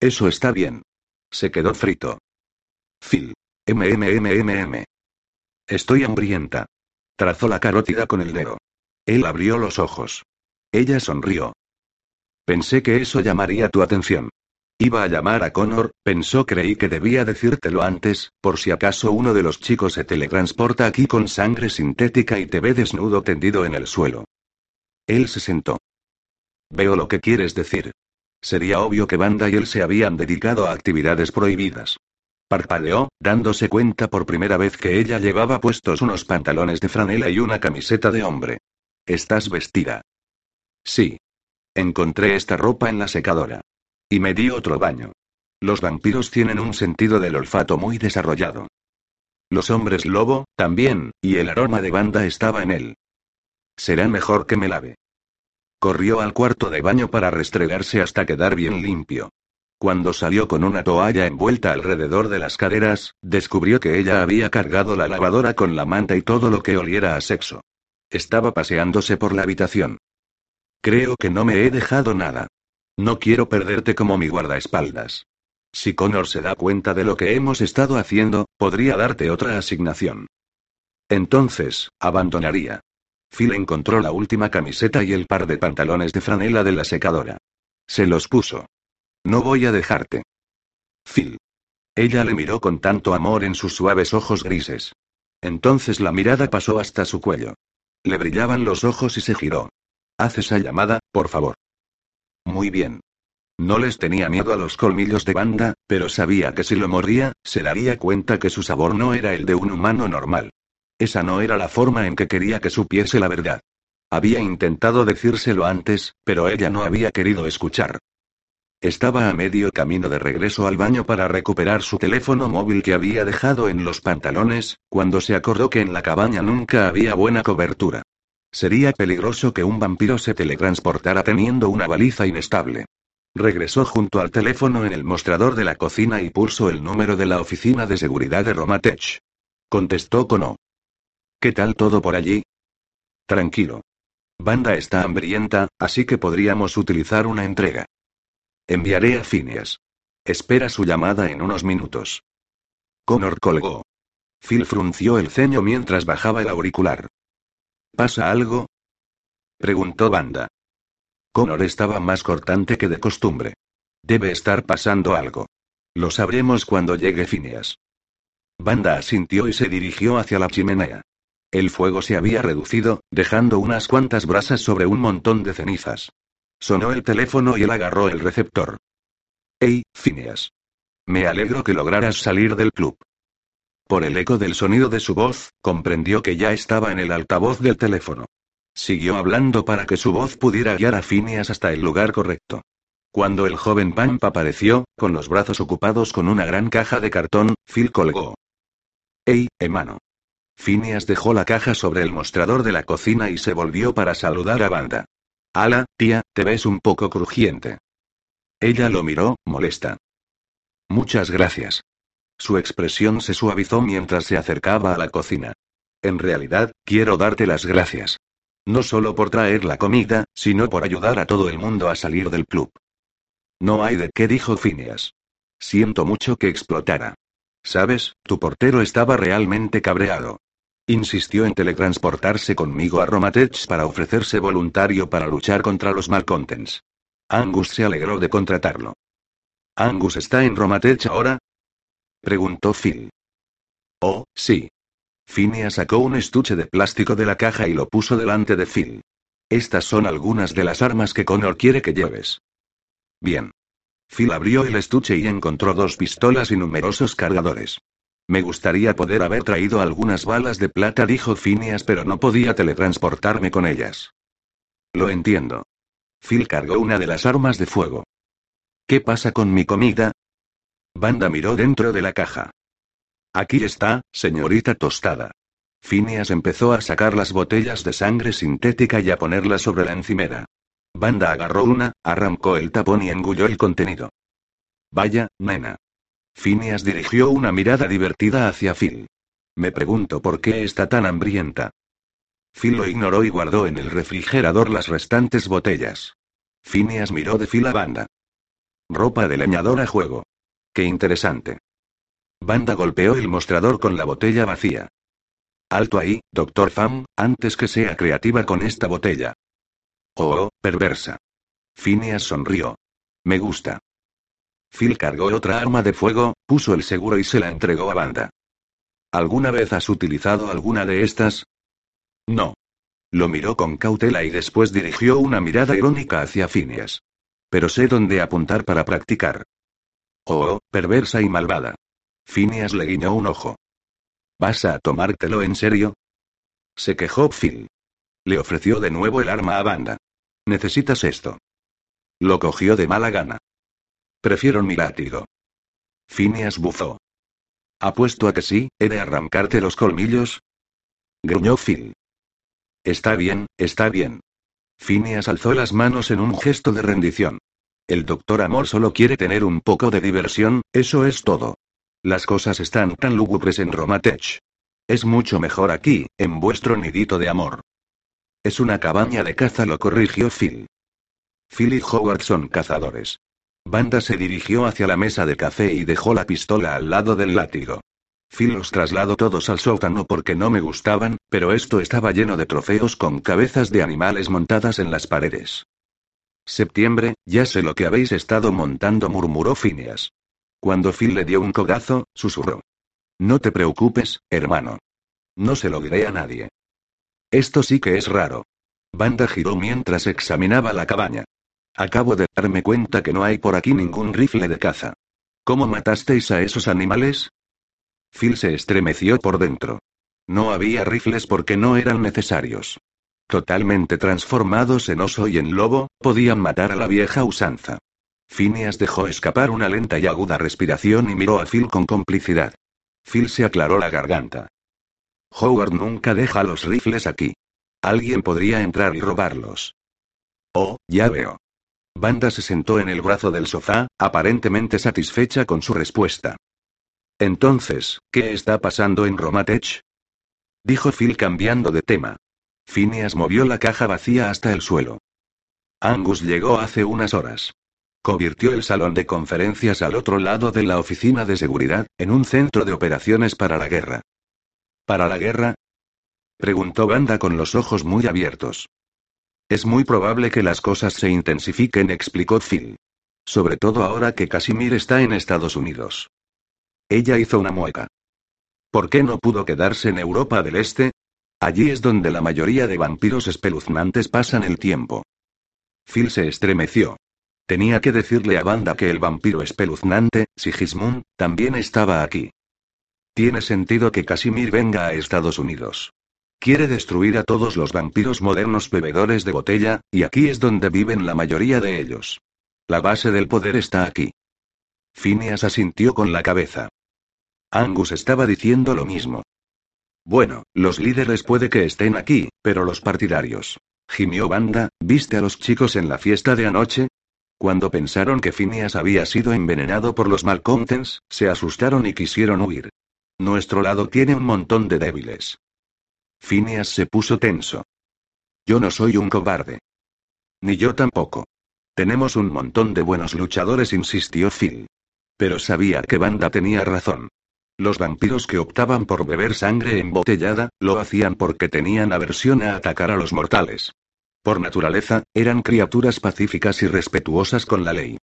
Eso está bien. Se quedó frito. Phil. MMMMM. Estoy hambrienta. Trazó la carótida con el dedo. Él abrió los ojos. Ella sonrió. Pensé que eso llamaría tu atención. Iba a llamar a Connor, pensó creí que debía decírtelo antes, por si acaso uno de los chicos se teletransporta aquí con sangre sintética y te ve desnudo tendido en el suelo. Él se sentó. Veo lo que quieres decir. Sería obvio que Banda y él se habían dedicado a actividades prohibidas. Parpadeó, dándose cuenta por primera vez que ella llevaba puestos unos pantalones de franela y una camiseta de hombre. ¿Estás vestida? Sí. Encontré esta ropa en la secadora. Y me di otro baño. Los vampiros tienen un sentido del olfato muy desarrollado. Los hombres lobo, también, y el aroma de banda estaba en él. Será mejor que me lave. Corrió al cuarto de baño para restregarse hasta quedar bien limpio. Cuando salió con una toalla envuelta alrededor de las caderas, descubrió que ella había cargado la lavadora con la manta y todo lo que oliera a sexo. Estaba paseándose por la habitación. Creo que no me he dejado nada. No quiero perderte como mi guardaespaldas. Si Connor se da cuenta de lo que hemos estado haciendo, podría darte otra asignación. Entonces, abandonaría. Phil encontró la última camiseta y el par de pantalones de franela de la secadora. Se los puso. No voy a dejarte. Phil. Ella le miró con tanto amor en sus suaves ojos grises. Entonces la mirada pasó hasta su cuello. Le brillaban los ojos y se giró. Haz esa llamada, por favor. Muy bien. No les tenía miedo a los colmillos de banda, pero sabía que si lo mordía, se daría cuenta que su sabor no era el de un humano normal. Esa no era la forma en que quería que supiese la verdad. Había intentado decírselo antes, pero ella no había querido escuchar. Estaba a medio camino de regreso al baño para recuperar su teléfono móvil que había dejado en los pantalones, cuando se acordó que en la cabaña nunca había buena cobertura. Sería peligroso que un vampiro se teletransportara teniendo una baliza inestable. Regresó junto al teléfono en el mostrador de la cocina y pulsó el número de la oficina de seguridad de Romatech. Contestó Cono. ¿Qué tal todo por allí? Tranquilo. Banda está hambrienta, así que podríamos utilizar una entrega. Enviaré a Phineas. Espera su llamada en unos minutos. Connor colgó. Phil frunció el ceño mientras bajaba el auricular. ¿Pasa algo? preguntó Banda. Connor estaba más cortante que de costumbre. Debe estar pasando algo. Lo sabremos cuando llegue Phineas. Banda asintió y se dirigió hacia la chimenea. El fuego se había reducido, dejando unas cuantas brasas sobre un montón de cenizas. Sonó el teléfono y él agarró el receptor. Hey, Phineas. Me alegro que lograras salir del club. Por el eco del sonido de su voz, comprendió que ya estaba en el altavoz del teléfono. Siguió hablando para que su voz pudiera guiar a Phineas hasta el lugar correcto. Cuando el joven Pamp apareció, con los brazos ocupados con una gran caja de cartón, Phil colgó. ¡Ey, hermano! Phineas dejó la caja sobre el mostrador de la cocina y se volvió para saludar a Banda. Ala, tía, te ves un poco crujiente. Ella lo miró, molesta. Muchas gracias. Su expresión se suavizó mientras se acercaba a la cocina. En realidad, quiero darte las gracias. No solo por traer la comida, sino por ayudar a todo el mundo a salir del club. No hay de qué, dijo Phineas. Siento mucho que explotara. Sabes, tu portero estaba realmente cabreado. Insistió en teletransportarse conmigo a Romatech para ofrecerse voluntario para luchar contra los Malcontents. Angus se alegró de contratarlo. ¿Angus está en Romatech ahora? Preguntó Phil. Oh, sí. Phineas sacó un estuche de plástico de la caja y lo puso delante de Phil. Estas son algunas de las armas que Connor quiere que lleves. Bien. Phil abrió el estuche y encontró dos pistolas y numerosos cargadores. Me gustaría poder haber traído algunas balas de plata, dijo Phineas, pero no podía teletransportarme con ellas. Lo entiendo. Phil cargó una de las armas de fuego. ¿Qué pasa con mi comida? Banda miró dentro de la caja. Aquí está, señorita tostada. Phineas empezó a sacar las botellas de sangre sintética y a ponerlas sobre la encimera. Banda agarró una, arrancó el tapón y engulló el contenido. Vaya, nena. Phineas dirigió una mirada divertida hacia Phil. Me pregunto por qué está tan hambrienta. Phil lo ignoró y guardó en el refrigerador las restantes botellas. Phineas miró de Phil a Banda. Ropa de leñador a juego. Qué interesante. Banda golpeó el mostrador con la botella vacía. Alto ahí, doctor Fam, antes que sea creativa con esta botella. Oh, perversa. Phineas sonrió. Me gusta. Phil cargó otra arma de fuego, puso el seguro y se la entregó a Banda. ¿Alguna vez has utilizado alguna de estas? No. Lo miró con cautela y después dirigió una mirada irónica hacia Phineas. Pero sé dónde apuntar para practicar. Oh, perversa y malvada. Phineas le guiñó un ojo. ¿Vas a tomártelo en serio? Se quejó Phil. Le ofreció de nuevo el arma a Banda. Necesitas esto. Lo cogió de mala gana. Prefiero mi látigo. Phineas bufó. Apuesto a que sí, he de arrancarte los colmillos. Gruñó Phil. Está bien, está bien. Phineas alzó las manos en un gesto de rendición. El doctor Amor solo quiere tener un poco de diversión, eso es todo. Las cosas están tan lúgubres en Romatech. Es mucho mejor aquí, en vuestro nidito de amor. Es una cabaña de caza, lo corrigió Phil. Phil y Howard son cazadores. Banda se dirigió hacia la mesa de café y dejó la pistola al lado del látigo. Phil los trasladó todos al sótano porque no me gustaban, pero esto estaba lleno de trofeos con cabezas de animales montadas en las paredes. Septiembre, ya sé lo que habéis estado montando, murmuró Phineas. Cuando Phil le dio un cogazo, susurró. No te preocupes, hermano. No se lo diré a nadie. Esto sí que es raro. Banda giró mientras examinaba la cabaña. Acabo de darme cuenta que no hay por aquí ningún rifle de caza. ¿Cómo matasteis a esos animales? Phil se estremeció por dentro. No había rifles porque no eran necesarios. Totalmente transformados en oso y en lobo, podían matar a la vieja usanza. Phineas dejó escapar una lenta y aguda respiración y miró a Phil con complicidad. Phil se aclaró la garganta. Howard nunca deja los rifles aquí. Alguien podría entrar y robarlos. Oh, ya veo. Banda se sentó en el brazo del sofá, aparentemente satisfecha con su respuesta. Entonces, ¿qué está pasando en Romatech? Dijo Phil cambiando de tema. Phineas movió la caja vacía hasta el suelo. Angus llegó hace unas horas. Convirtió el salón de conferencias al otro lado de la oficina de seguridad, en un centro de operaciones para la guerra. ¿Para la guerra? Preguntó Banda con los ojos muy abiertos. Es muy probable que las cosas se intensifiquen, explicó Phil. Sobre todo ahora que Casimir está en Estados Unidos. Ella hizo una mueca. ¿Por qué no pudo quedarse en Europa del Este? Allí es donde la mayoría de vampiros espeluznantes pasan el tiempo. Phil se estremeció. Tenía que decirle a Banda que el vampiro espeluznante, Sigismund, también estaba aquí. Tiene sentido que Casimir venga a Estados Unidos. Quiere destruir a todos los vampiros modernos bebedores de botella, y aquí es donde viven la mayoría de ellos. La base del poder está aquí. Phineas asintió con la cabeza. Angus estaba diciendo lo mismo. Bueno, los líderes puede que estén aquí, pero los partidarios. Gimió Banda, ¿viste a los chicos en la fiesta de anoche? Cuando pensaron que Phineas había sido envenenado por los Malcontents, se asustaron y quisieron huir. Nuestro lado tiene un montón de débiles. Phineas se puso tenso. Yo no soy un cobarde. Ni yo tampoco. Tenemos un montón de buenos luchadores, insistió Phil. Pero sabía que Banda tenía razón. Los vampiros que optaban por beber sangre embotellada, lo hacían porque tenían aversión a atacar a los mortales. Por naturaleza, eran criaturas pacíficas y respetuosas con la ley.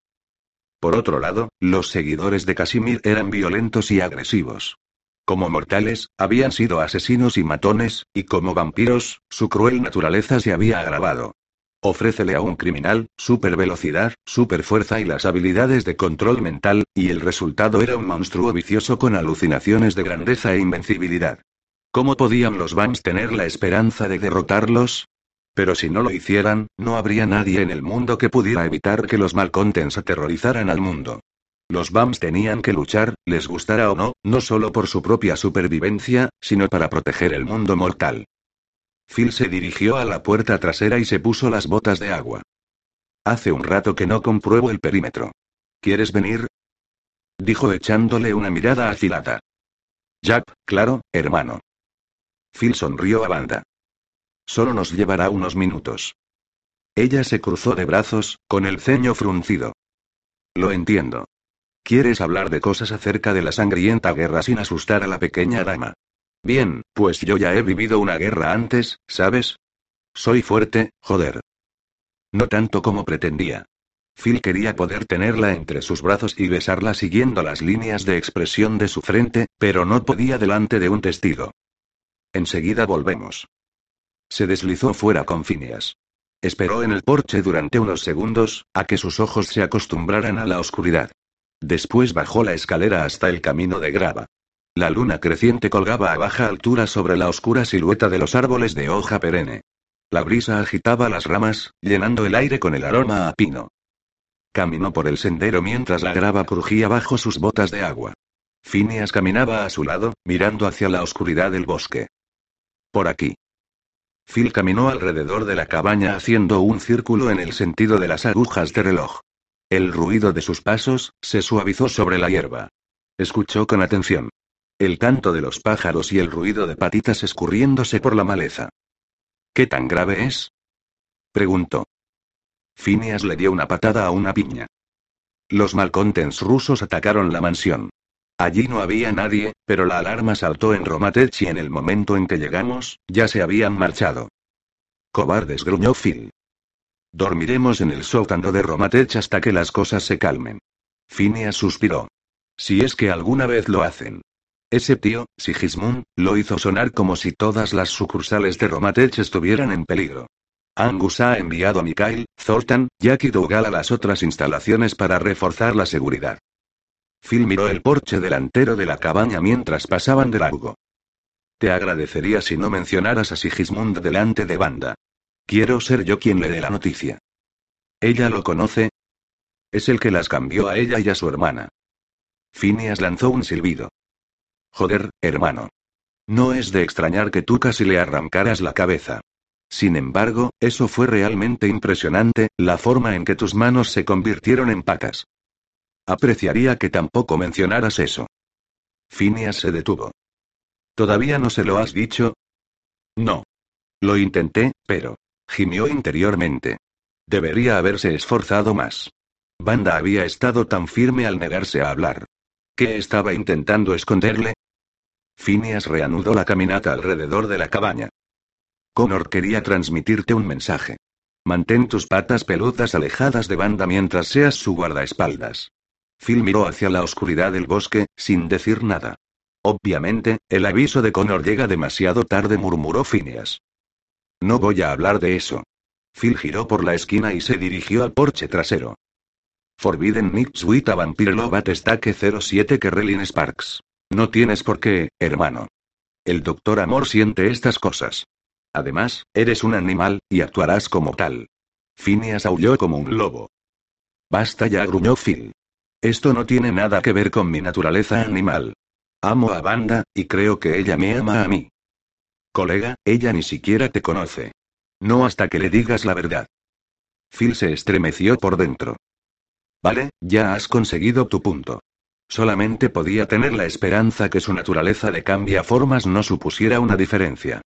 Por otro lado, los seguidores de Casimir eran violentos y agresivos. Como mortales, habían sido asesinos y matones, y como vampiros, su cruel naturaleza se había agravado. Ofrécele a un criminal, super velocidad, super fuerza y las habilidades de control mental, y el resultado era un monstruo vicioso con alucinaciones de grandeza e invencibilidad. ¿Cómo podían los Vams tener la esperanza de derrotarlos? Pero si no lo hicieran, no habría nadie en el mundo que pudiera evitar que los Malcontents aterrorizaran al mundo. Los BAMs tenían que luchar, les gustara o no, no solo por su propia supervivencia, sino para proteger el mundo mortal. Phil se dirigió a la puerta trasera y se puso las botas de agua. Hace un rato que no compruebo el perímetro. ¿Quieres venir? Dijo echándole una mirada afilada. Jack, claro, hermano. Phil sonrió a banda. Solo nos llevará unos minutos. Ella se cruzó de brazos, con el ceño fruncido. Lo entiendo. ¿Quieres hablar de cosas acerca de la sangrienta guerra sin asustar a la pequeña dama? Bien, pues yo ya he vivido una guerra antes, ¿sabes? Soy fuerte, joder. No tanto como pretendía. Phil quería poder tenerla entre sus brazos y besarla siguiendo las líneas de expresión de su frente, pero no podía delante de un testigo. Enseguida volvemos. Se deslizó fuera con Phineas. Esperó en el porche durante unos segundos, a que sus ojos se acostumbraran a la oscuridad. Después bajó la escalera hasta el camino de grava. La luna creciente colgaba a baja altura sobre la oscura silueta de los árboles de hoja perenne. La brisa agitaba las ramas, llenando el aire con el aroma a pino. Caminó por el sendero mientras la grava crujía bajo sus botas de agua. Phineas caminaba a su lado, mirando hacia la oscuridad del bosque. Por aquí. Phil caminó alrededor de la cabaña haciendo un círculo en el sentido de las agujas de reloj. El ruido de sus pasos se suavizó sobre la hierba. Escuchó con atención. El canto de los pájaros y el ruido de patitas escurriéndose por la maleza. ¿Qué tan grave es? preguntó. Phineas le dio una patada a una piña. Los malcontents rusos atacaron la mansión. Allí no había nadie, pero la alarma saltó en Romatech y en el momento en que llegamos, ya se habían marchado. Cobardes, gruñó Phil. Dormiremos en el sótano de Romatech hasta que las cosas se calmen. Phineas suspiró. Si es que alguna vez lo hacen. Ese tío, Sigismund, lo hizo sonar como si todas las sucursales de Romatech estuvieran en peligro. Angus ha enviado a Mikhail, Zoltan, Jack y Dougal a las otras instalaciones para reforzar la seguridad. Phil miró el porche delantero de la cabaña mientras pasaban de largo. Te agradecería si no mencionaras a Sigismund delante de banda. Quiero ser yo quien le dé la noticia. ¿Ella lo conoce? Es el que las cambió a ella y a su hermana. Phineas lanzó un silbido. Joder, hermano. No es de extrañar que tú casi le arrancaras la cabeza. Sin embargo, eso fue realmente impresionante, la forma en que tus manos se convirtieron en pacas. Apreciaría que tampoco mencionaras eso. Phineas se detuvo. ¿Todavía no se lo has dicho? No. Lo intenté, pero... gimió interiormente. Debería haberse esforzado más. Banda había estado tan firme al negarse a hablar. ¿Qué estaba intentando esconderle? Phineas reanudó la caminata alrededor de la cabaña. Connor quería transmitirte un mensaje. Mantén tus patas peludas alejadas de banda mientras seas su guardaespaldas. Phil miró hacia la oscuridad del bosque, sin decir nada. Obviamente, el aviso de Connor llega demasiado tarde, murmuró Phineas. No voy a hablar de eso. Phil giró por la esquina y se dirigió al porche trasero. Forbidden Meat Sweet a Vampire Lovat Stake 07 Kerrelin Sparks. No tienes por qué, hermano. El doctor Amor siente estas cosas. Además, eres un animal, y actuarás como tal. Phineas aulló como un lobo. Basta ya, gruñó Phil. Esto no tiene nada que ver con mi naturaleza animal. Amo a Banda, y creo que ella me ama a mí. Colega, ella ni siquiera te conoce. No hasta que le digas la verdad. Phil se estremeció por dentro. Vale, ya has conseguido tu punto. Solamente podía tener la esperanza que su naturaleza de cambia formas no supusiera una diferencia.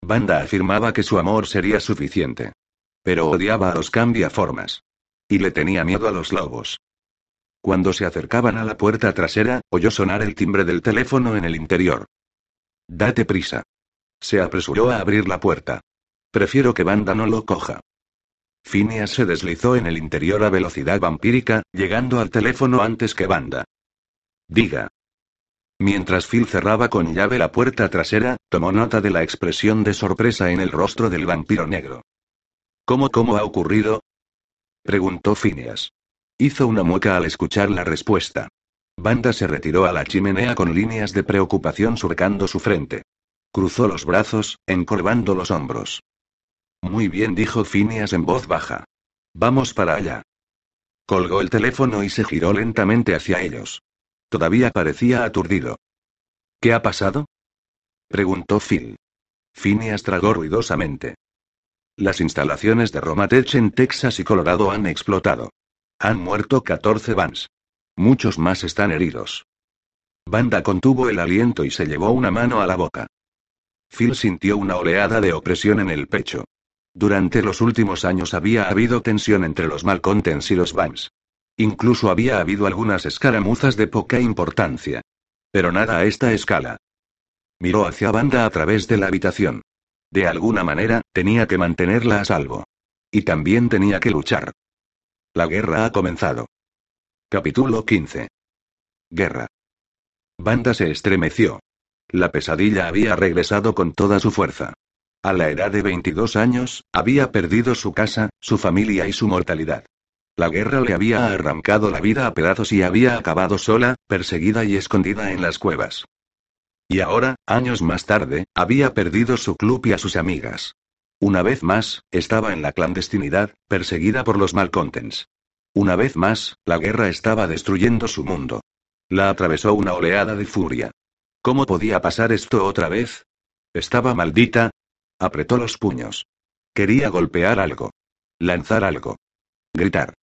Banda afirmaba que su amor sería suficiente. Pero odiaba a los cambiaformas. Y le tenía miedo a los lobos. Cuando se acercaban a la puerta trasera, oyó sonar el timbre del teléfono en el interior. Date prisa. Se apresuró a abrir la puerta. Prefiero que Banda no lo coja. Phineas se deslizó en el interior a velocidad vampírica, llegando al teléfono antes que Banda. Diga. Mientras Phil cerraba con llave la puerta trasera, tomó nota de la expresión de sorpresa en el rostro del vampiro negro. ¿Cómo cómo ha ocurrido? preguntó Phineas. Hizo una mueca al escuchar la respuesta. Banda se retiró a la chimenea con líneas de preocupación surcando su frente. Cruzó los brazos, encorvando los hombros. Muy bien, dijo Phineas en voz baja. Vamos para allá. Colgó el teléfono y se giró lentamente hacia ellos. Todavía parecía aturdido. ¿Qué ha pasado? preguntó Phil. Phineas tragó ruidosamente. Las instalaciones de Romatech en Texas y Colorado han explotado. Han muerto 14 Vans. Muchos más están heridos. Banda contuvo el aliento y se llevó una mano a la boca. Phil sintió una oleada de opresión en el pecho. Durante los últimos años había habido tensión entre los Malcontents y los Vans. Incluso había habido algunas escaramuzas de poca importancia. Pero nada a esta escala. Miró hacia Banda a través de la habitación. De alguna manera, tenía que mantenerla a salvo. Y también tenía que luchar. La guerra ha comenzado. Capítulo 15. Guerra. Banda se estremeció. La pesadilla había regresado con toda su fuerza. A la edad de 22 años, había perdido su casa, su familia y su mortalidad. La guerra le había arrancado la vida a pedazos y había acabado sola, perseguida y escondida en las cuevas. Y ahora, años más tarde, había perdido su club y a sus amigas. Una vez más, estaba en la clandestinidad, perseguida por los malcontents. Una vez más, la guerra estaba destruyendo su mundo. La atravesó una oleada de furia. ¿Cómo podía pasar esto otra vez? Estaba maldita. Apretó los puños. Quería golpear algo. Lanzar algo. Gritar.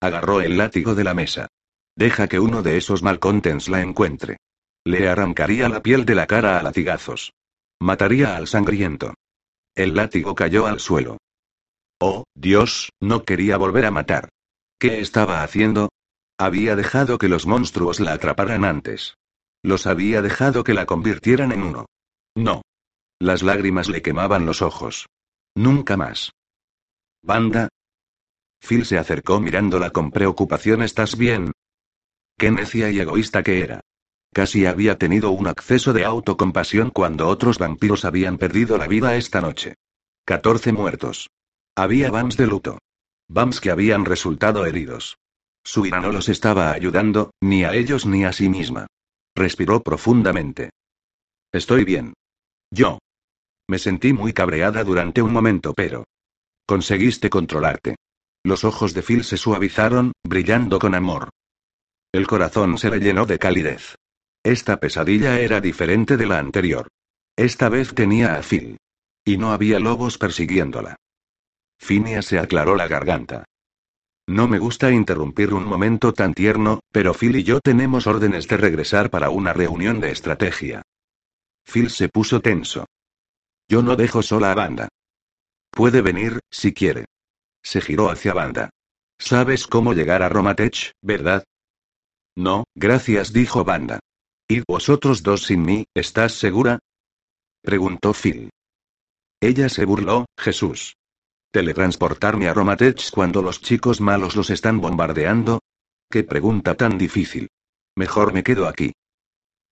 Agarró el látigo de la mesa. Deja que uno de esos malcontents la encuentre. Le arrancaría la piel de la cara a latigazos. Mataría al sangriento. El látigo cayó al suelo. Oh, Dios, no quería volver a matar. ¿Qué estaba haciendo? Había dejado que los monstruos la atraparan antes. Los había dejado que la convirtieran en uno. No. Las lágrimas le quemaban los ojos. Nunca más. Banda, Phil se acercó mirándola con preocupación. ¿Estás bien? Qué necia y egoísta que era. Casi había tenido un acceso de autocompasión cuando otros vampiros habían perdido la vida esta noche. 14 muertos. Había Bams de luto. Bams que habían resultado heridos. Su ira no los estaba ayudando, ni a ellos ni a sí misma. Respiró profundamente. Estoy bien. Yo. Me sentí muy cabreada durante un momento, pero... Conseguiste controlarte. Los ojos de Phil se suavizaron, brillando con amor. El corazón se le llenó de calidez. Esta pesadilla era diferente de la anterior. Esta vez tenía a Phil. Y no había lobos persiguiéndola. Phineas se aclaró la garganta. No me gusta interrumpir un momento tan tierno, pero Phil y yo tenemos órdenes de regresar para una reunión de estrategia. Phil se puso tenso. Yo no dejo sola a Banda. Puede venir, si quiere. Se giró hacia Banda. ¿Sabes cómo llegar a Romatech, verdad? No, gracias, dijo Banda. ¿Y vosotros dos sin mí, estás segura? Preguntó Phil. Ella se burló, Jesús. ¿Teletransportarme a Romatech cuando los chicos malos los están bombardeando? Qué pregunta tan difícil. Mejor me quedo aquí.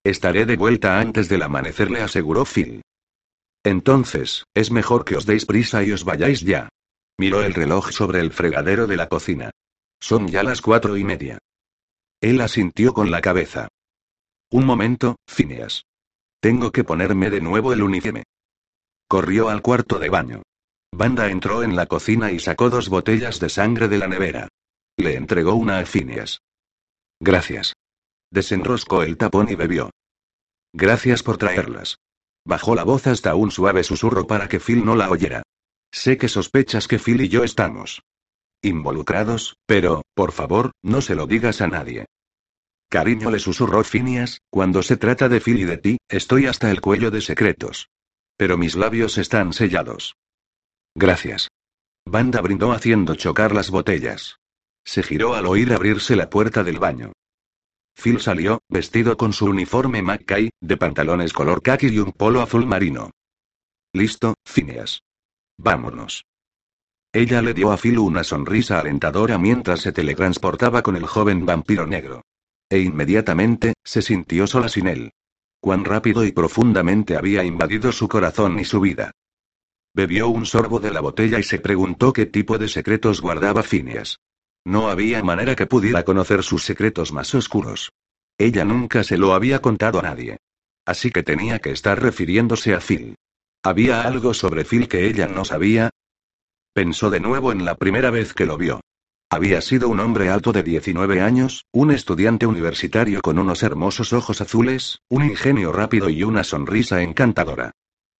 Estaré de vuelta antes del amanecer, le aseguró Phil. Entonces, es mejor que os deis prisa y os vayáis ya. Miró el reloj sobre el fregadero de la cocina. Son ya las cuatro y media. Él asintió con la cabeza. Un momento, Phineas. Tengo que ponerme de nuevo el uniforme. Corrió al cuarto de baño. Banda entró en la cocina y sacó dos botellas de sangre de la nevera. Le entregó una a Phineas. Gracias. Desenroscó el tapón y bebió. Gracias por traerlas. Bajó la voz hasta un suave susurro para que Phil no la oyera. Sé que sospechas que Phil y yo estamos involucrados, pero, por favor, no se lo digas a nadie. Cariño le susurró Phineas, cuando se trata de Phil y de ti, estoy hasta el cuello de secretos. Pero mis labios están sellados. Gracias. Banda brindó haciendo chocar las botellas. Se giró al oír abrirse la puerta del baño. Phil salió, vestido con su uniforme Mackay, de pantalones color khaki y un polo azul marino. Listo, Phineas. Vámonos. Ella le dio a Phil una sonrisa alentadora mientras se teletransportaba con el joven vampiro negro. E inmediatamente, se sintió sola sin él. Cuán rápido y profundamente había invadido su corazón y su vida. Bebió un sorbo de la botella y se preguntó qué tipo de secretos guardaba Phineas. No había manera que pudiera conocer sus secretos más oscuros. Ella nunca se lo había contado a nadie. Así que tenía que estar refiriéndose a Phil. ¿Había algo sobre Phil que ella no sabía? Pensó de nuevo en la primera vez que lo vio. Había sido un hombre alto de 19 años, un estudiante universitario con unos hermosos ojos azules, un ingenio rápido y una sonrisa encantadora.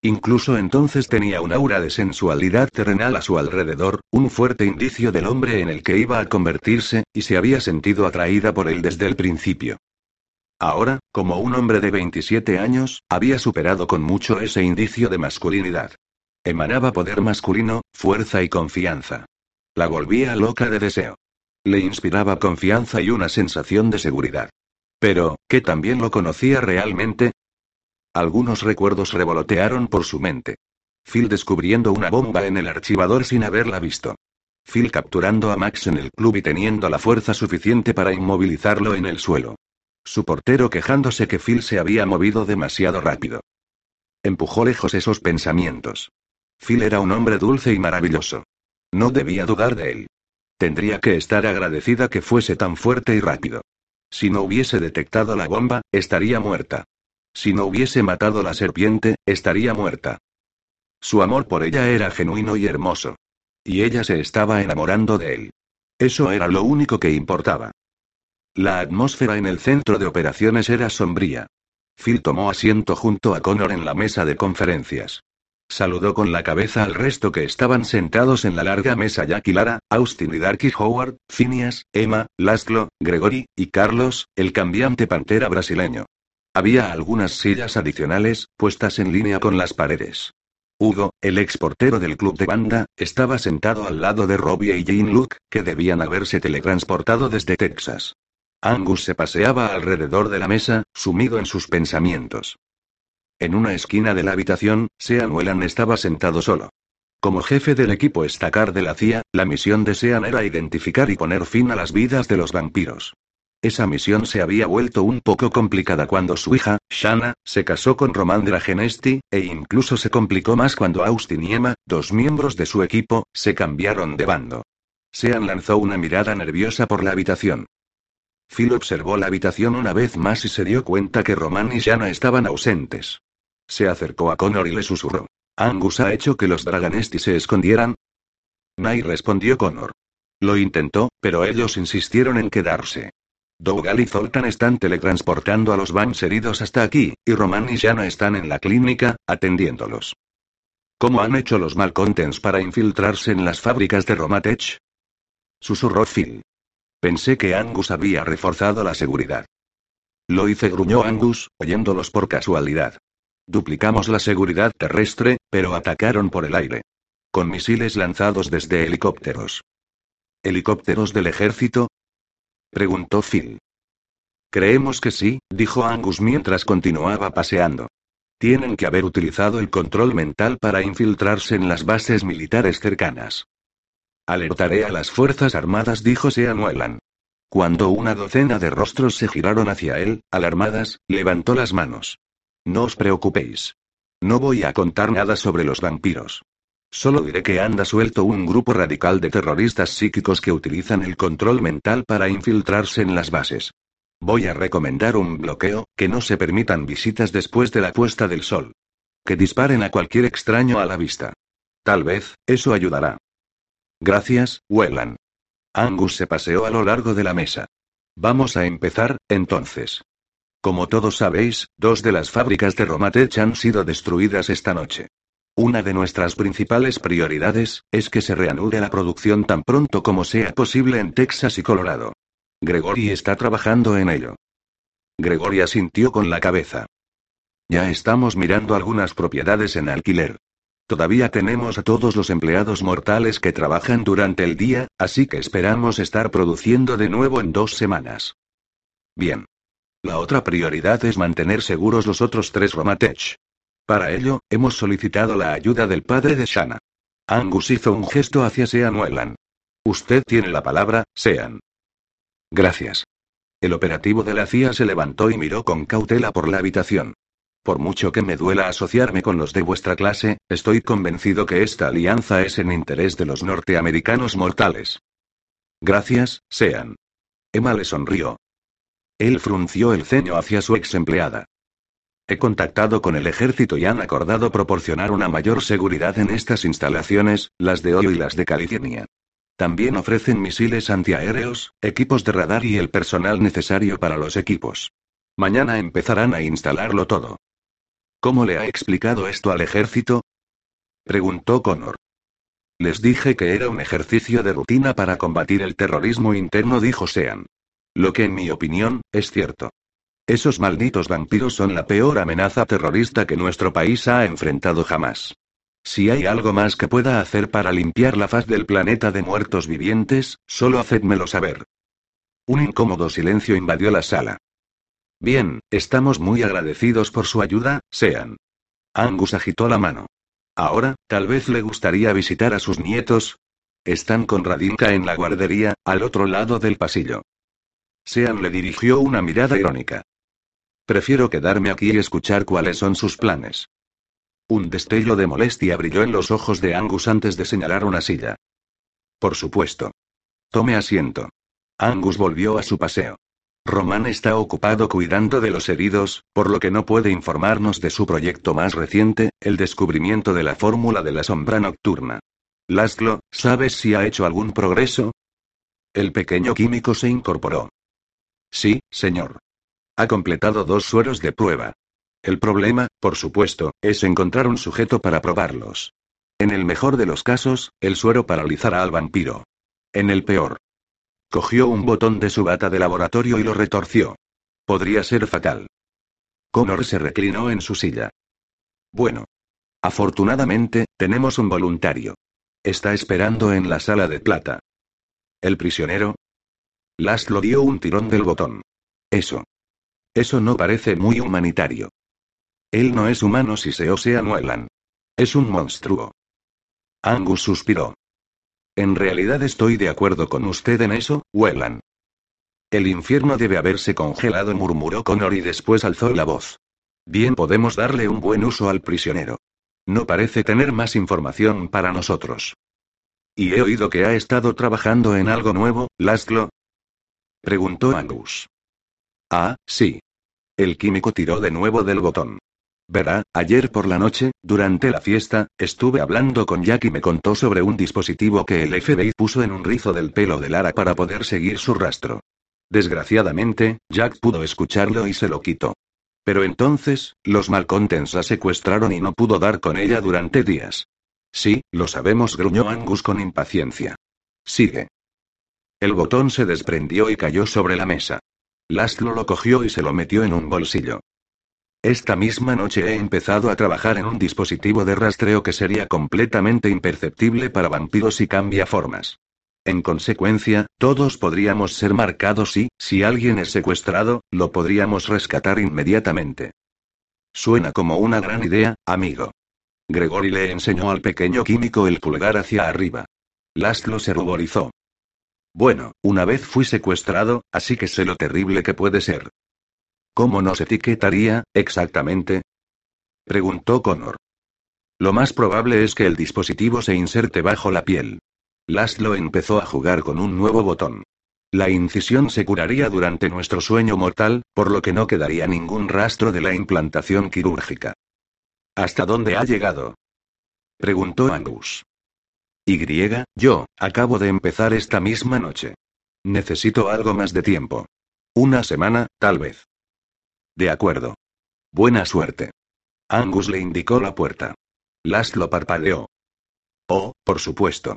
Incluso entonces tenía un aura de sensualidad terrenal a su alrededor, un fuerte indicio del hombre en el que iba a convertirse, y se había sentido atraída por él desde el principio. Ahora, como un hombre de 27 años, había superado con mucho ese indicio de masculinidad. Emanaba poder masculino, fuerza y confianza. La volvía loca de deseo. Le inspiraba confianza y una sensación de seguridad. Pero, ¿qué también lo conocía realmente? Algunos recuerdos revolotearon por su mente. Phil descubriendo una bomba en el archivador sin haberla visto. Phil capturando a Max en el club y teniendo la fuerza suficiente para inmovilizarlo en el suelo. Su portero quejándose que Phil se había movido demasiado rápido. Empujó lejos esos pensamientos. Phil era un hombre dulce y maravilloso. No debía dudar de él. Tendría que estar agradecida que fuese tan fuerte y rápido. Si no hubiese detectado la bomba, estaría muerta. Si no hubiese matado la serpiente, estaría muerta. Su amor por ella era genuino y hermoso. Y ella se estaba enamorando de él. Eso era lo único que importaba. La atmósfera en el centro de operaciones era sombría. Phil tomó asiento junto a Connor en la mesa de conferencias. Saludó con la cabeza al resto que estaban sentados en la larga mesa Jack Lara, Austin y Darky Howard, Phineas, Emma, Laszlo, Gregory, y Carlos, el cambiante pantera brasileño. Había algunas sillas adicionales, puestas en línea con las paredes. Hugo, el exportero del club de banda, estaba sentado al lado de Robbie y Jane Luke, que debían haberse teletransportado desde Texas. Angus se paseaba alrededor de la mesa, sumido en sus pensamientos. En una esquina de la habitación, Sean Whelan estaba sentado solo. Como jefe del equipo estacar de la CIA, la misión de Sean era identificar y poner fin a las vidas de los vampiros. Esa misión se había vuelto un poco complicada cuando su hija, Shanna, se casó con Roman Dragenesti, e incluso se complicó más cuando Austin y Emma, dos miembros de su equipo, se cambiaron de bando. Sean lanzó una mirada nerviosa por la habitación. Phil observó la habitación una vez más y se dio cuenta que Roman y Shanna estaban ausentes. Se acercó a Connor y le susurró. ¿Angus ha hecho que los Draganesti se escondieran? Nay respondió Connor. Lo intentó, pero ellos insistieron en quedarse. Dougal y Zoltan están teletransportando a los Vans heridos hasta aquí, y Roman y Shana están en la clínica, atendiéndolos. ¿Cómo han hecho los Malcontents para infiltrarse en las fábricas de Romatech? Susurró Phil. Pensé que Angus había reforzado la seguridad. Lo hice, gruñó Angus, oyéndolos por casualidad. Duplicamos la seguridad terrestre, pero atacaron por el aire. Con misiles lanzados desde helicópteros. ¿Helicópteros del ejército? Preguntó Phil. Creemos que sí, dijo Angus mientras continuaba paseando. Tienen que haber utilizado el control mental para infiltrarse en las bases militares cercanas. Alertaré a las Fuerzas Armadas, dijo Sean Whelan. Cuando una docena de rostros se giraron hacia él, alarmadas, levantó las manos. No os preocupéis. No voy a contar nada sobre los vampiros. Solo diré que anda suelto un grupo radical de terroristas psíquicos que utilizan el control mental para infiltrarse en las bases. Voy a recomendar un bloqueo, que no se permitan visitas después de la puesta del sol. Que disparen a cualquier extraño a la vista. Tal vez, eso ayudará. Gracias, Wellan. Angus se paseó a lo largo de la mesa. Vamos a empezar, entonces. Como todos sabéis, dos de las fábricas de Romatech han sido destruidas esta noche. Una de nuestras principales prioridades es que se reanude la producción tan pronto como sea posible en Texas y Colorado. Gregory está trabajando en ello. Gregory asintió con la cabeza. Ya estamos mirando algunas propiedades en alquiler. Todavía tenemos a todos los empleados mortales que trabajan durante el día, así que esperamos estar produciendo de nuevo en dos semanas. Bien. La otra prioridad es mantener seguros los otros tres Romatech. Para ello, hemos solicitado la ayuda del padre de Shanna. Angus hizo un gesto hacia Sean Whelan. Usted tiene la palabra, Sean. Gracias. El operativo de la CIA se levantó y miró con cautela por la habitación. Por mucho que me duela asociarme con los de vuestra clase, estoy convencido que esta alianza es en interés de los norteamericanos mortales. Gracias, Sean. Emma le sonrió. Él frunció el ceño hacia su ex empleada. He contactado con el ejército y han acordado proporcionar una mayor seguridad en estas instalaciones, las de Ohio y las de California. También ofrecen misiles antiaéreos, equipos de radar y el personal necesario para los equipos. Mañana empezarán a instalarlo todo. ¿Cómo le ha explicado esto al ejército? Preguntó Connor. Les dije que era un ejercicio de rutina para combatir el terrorismo interno, dijo Sean. Lo que en mi opinión, es cierto. Esos malditos vampiros son la peor amenaza terrorista que nuestro país ha enfrentado jamás. Si hay algo más que pueda hacer para limpiar la faz del planeta de muertos vivientes, solo hacedmelo saber. Un incómodo silencio invadió la sala. Bien, estamos muy agradecidos por su ayuda, Sean. Angus agitó la mano. Ahora, tal vez le gustaría visitar a sus nietos. Están con Radinka en la guardería, al otro lado del pasillo. Sean le dirigió una mirada irónica. Prefiero quedarme aquí y escuchar cuáles son sus planes. Un destello de molestia brilló en los ojos de Angus antes de señalar una silla. Por supuesto. Tome asiento. Angus volvió a su paseo. Román está ocupado cuidando de los heridos, por lo que no puede informarnos de su proyecto más reciente, el descubrimiento de la fórmula de la sombra nocturna. Laszlo, ¿sabes si ha hecho algún progreso? El pequeño químico se incorporó. Sí, señor. Ha completado dos sueros de prueba. El problema, por supuesto, es encontrar un sujeto para probarlos. En el mejor de los casos, el suero paralizará al vampiro. En el peor, Cogió un botón de su bata de laboratorio y lo retorció. Podría ser fatal. Connor se reclinó en su silla. Bueno. Afortunadamente, tenemos un voluntario. Está esperando en la sala de plata. ¿El prisionero? Laszlo dio un tirón del botón. Eso. Eso no parece muy humanitario. Él no es humano si se osea Nuelan. Es un monstruo. Angus suspiró. En realidad estoy de acuerdo con usted en eso, Wellan. El infierno debe haberse congelado, murmuró Connor y después alzó la voz. Bien podemos darle un buen uso al prisionero. No parece tener más información para nosotros. ¿Y he oído que ha estado trabajando en algo nuevo, Laszlo? Preguntó Angus. Ah, sí. El químico tiró de nuevo del botón. Verá, ayer por la noche, durante la fiesta, estuve hablando con Jack y me contó sobre un dispositivo que el FBI puso en un rizo del pelo de Lara para poder seguir su rastro. Desgraciadamente, Jack pudo escucharlo y se lo quitó. Pero entonces, los Malcontents la secuestraron y no pudo dar con ella durante días. Sí, lo sabemos, gruñó Angus con impaciencia. Sigue. El botón se desprendió y cayó sobre la mesa. Laszlo lo cogió y se lo metió en un bolsillo. Esta misma noche he empezado a trabajar en un dispositivo de rastreo que sería completamente imperceptible para vampiros y cambia formas. En consecuencia, todos podríamos ser marcados y, si alguien es secuestrado, lo podríamos rescatar inmediatamente. Suena como una gran idea, amigo. Gregory le enseñó al pequeño químico el pulgar hacia arriba. Laszlo se ruborizó. Bueno, una vez fui secuestrado, así que sé lo terrible que puede ser. ¿Cómo nos etiquetaría, exactamente? Preguntó Connor. Lo más probable es que el dispositivo se inserte bajo la piel. Laszlo empezó a jugar con un nuevo botón. La incisión se curaría durante nuestro sueño mortal, por lo que no quedaría ningún rastro de la implantación quirúrgica. ¿Hasta dónde ha llegado? Preguntó Angus. Y, yo, acabo de empezar esta misma noche. Necesito algo más de tiempo. Una semana, tal vez. De acuerdo. Buena suerte. Angus le indicó la puerta. Laszlo parpadeó. Oh, por supuesto.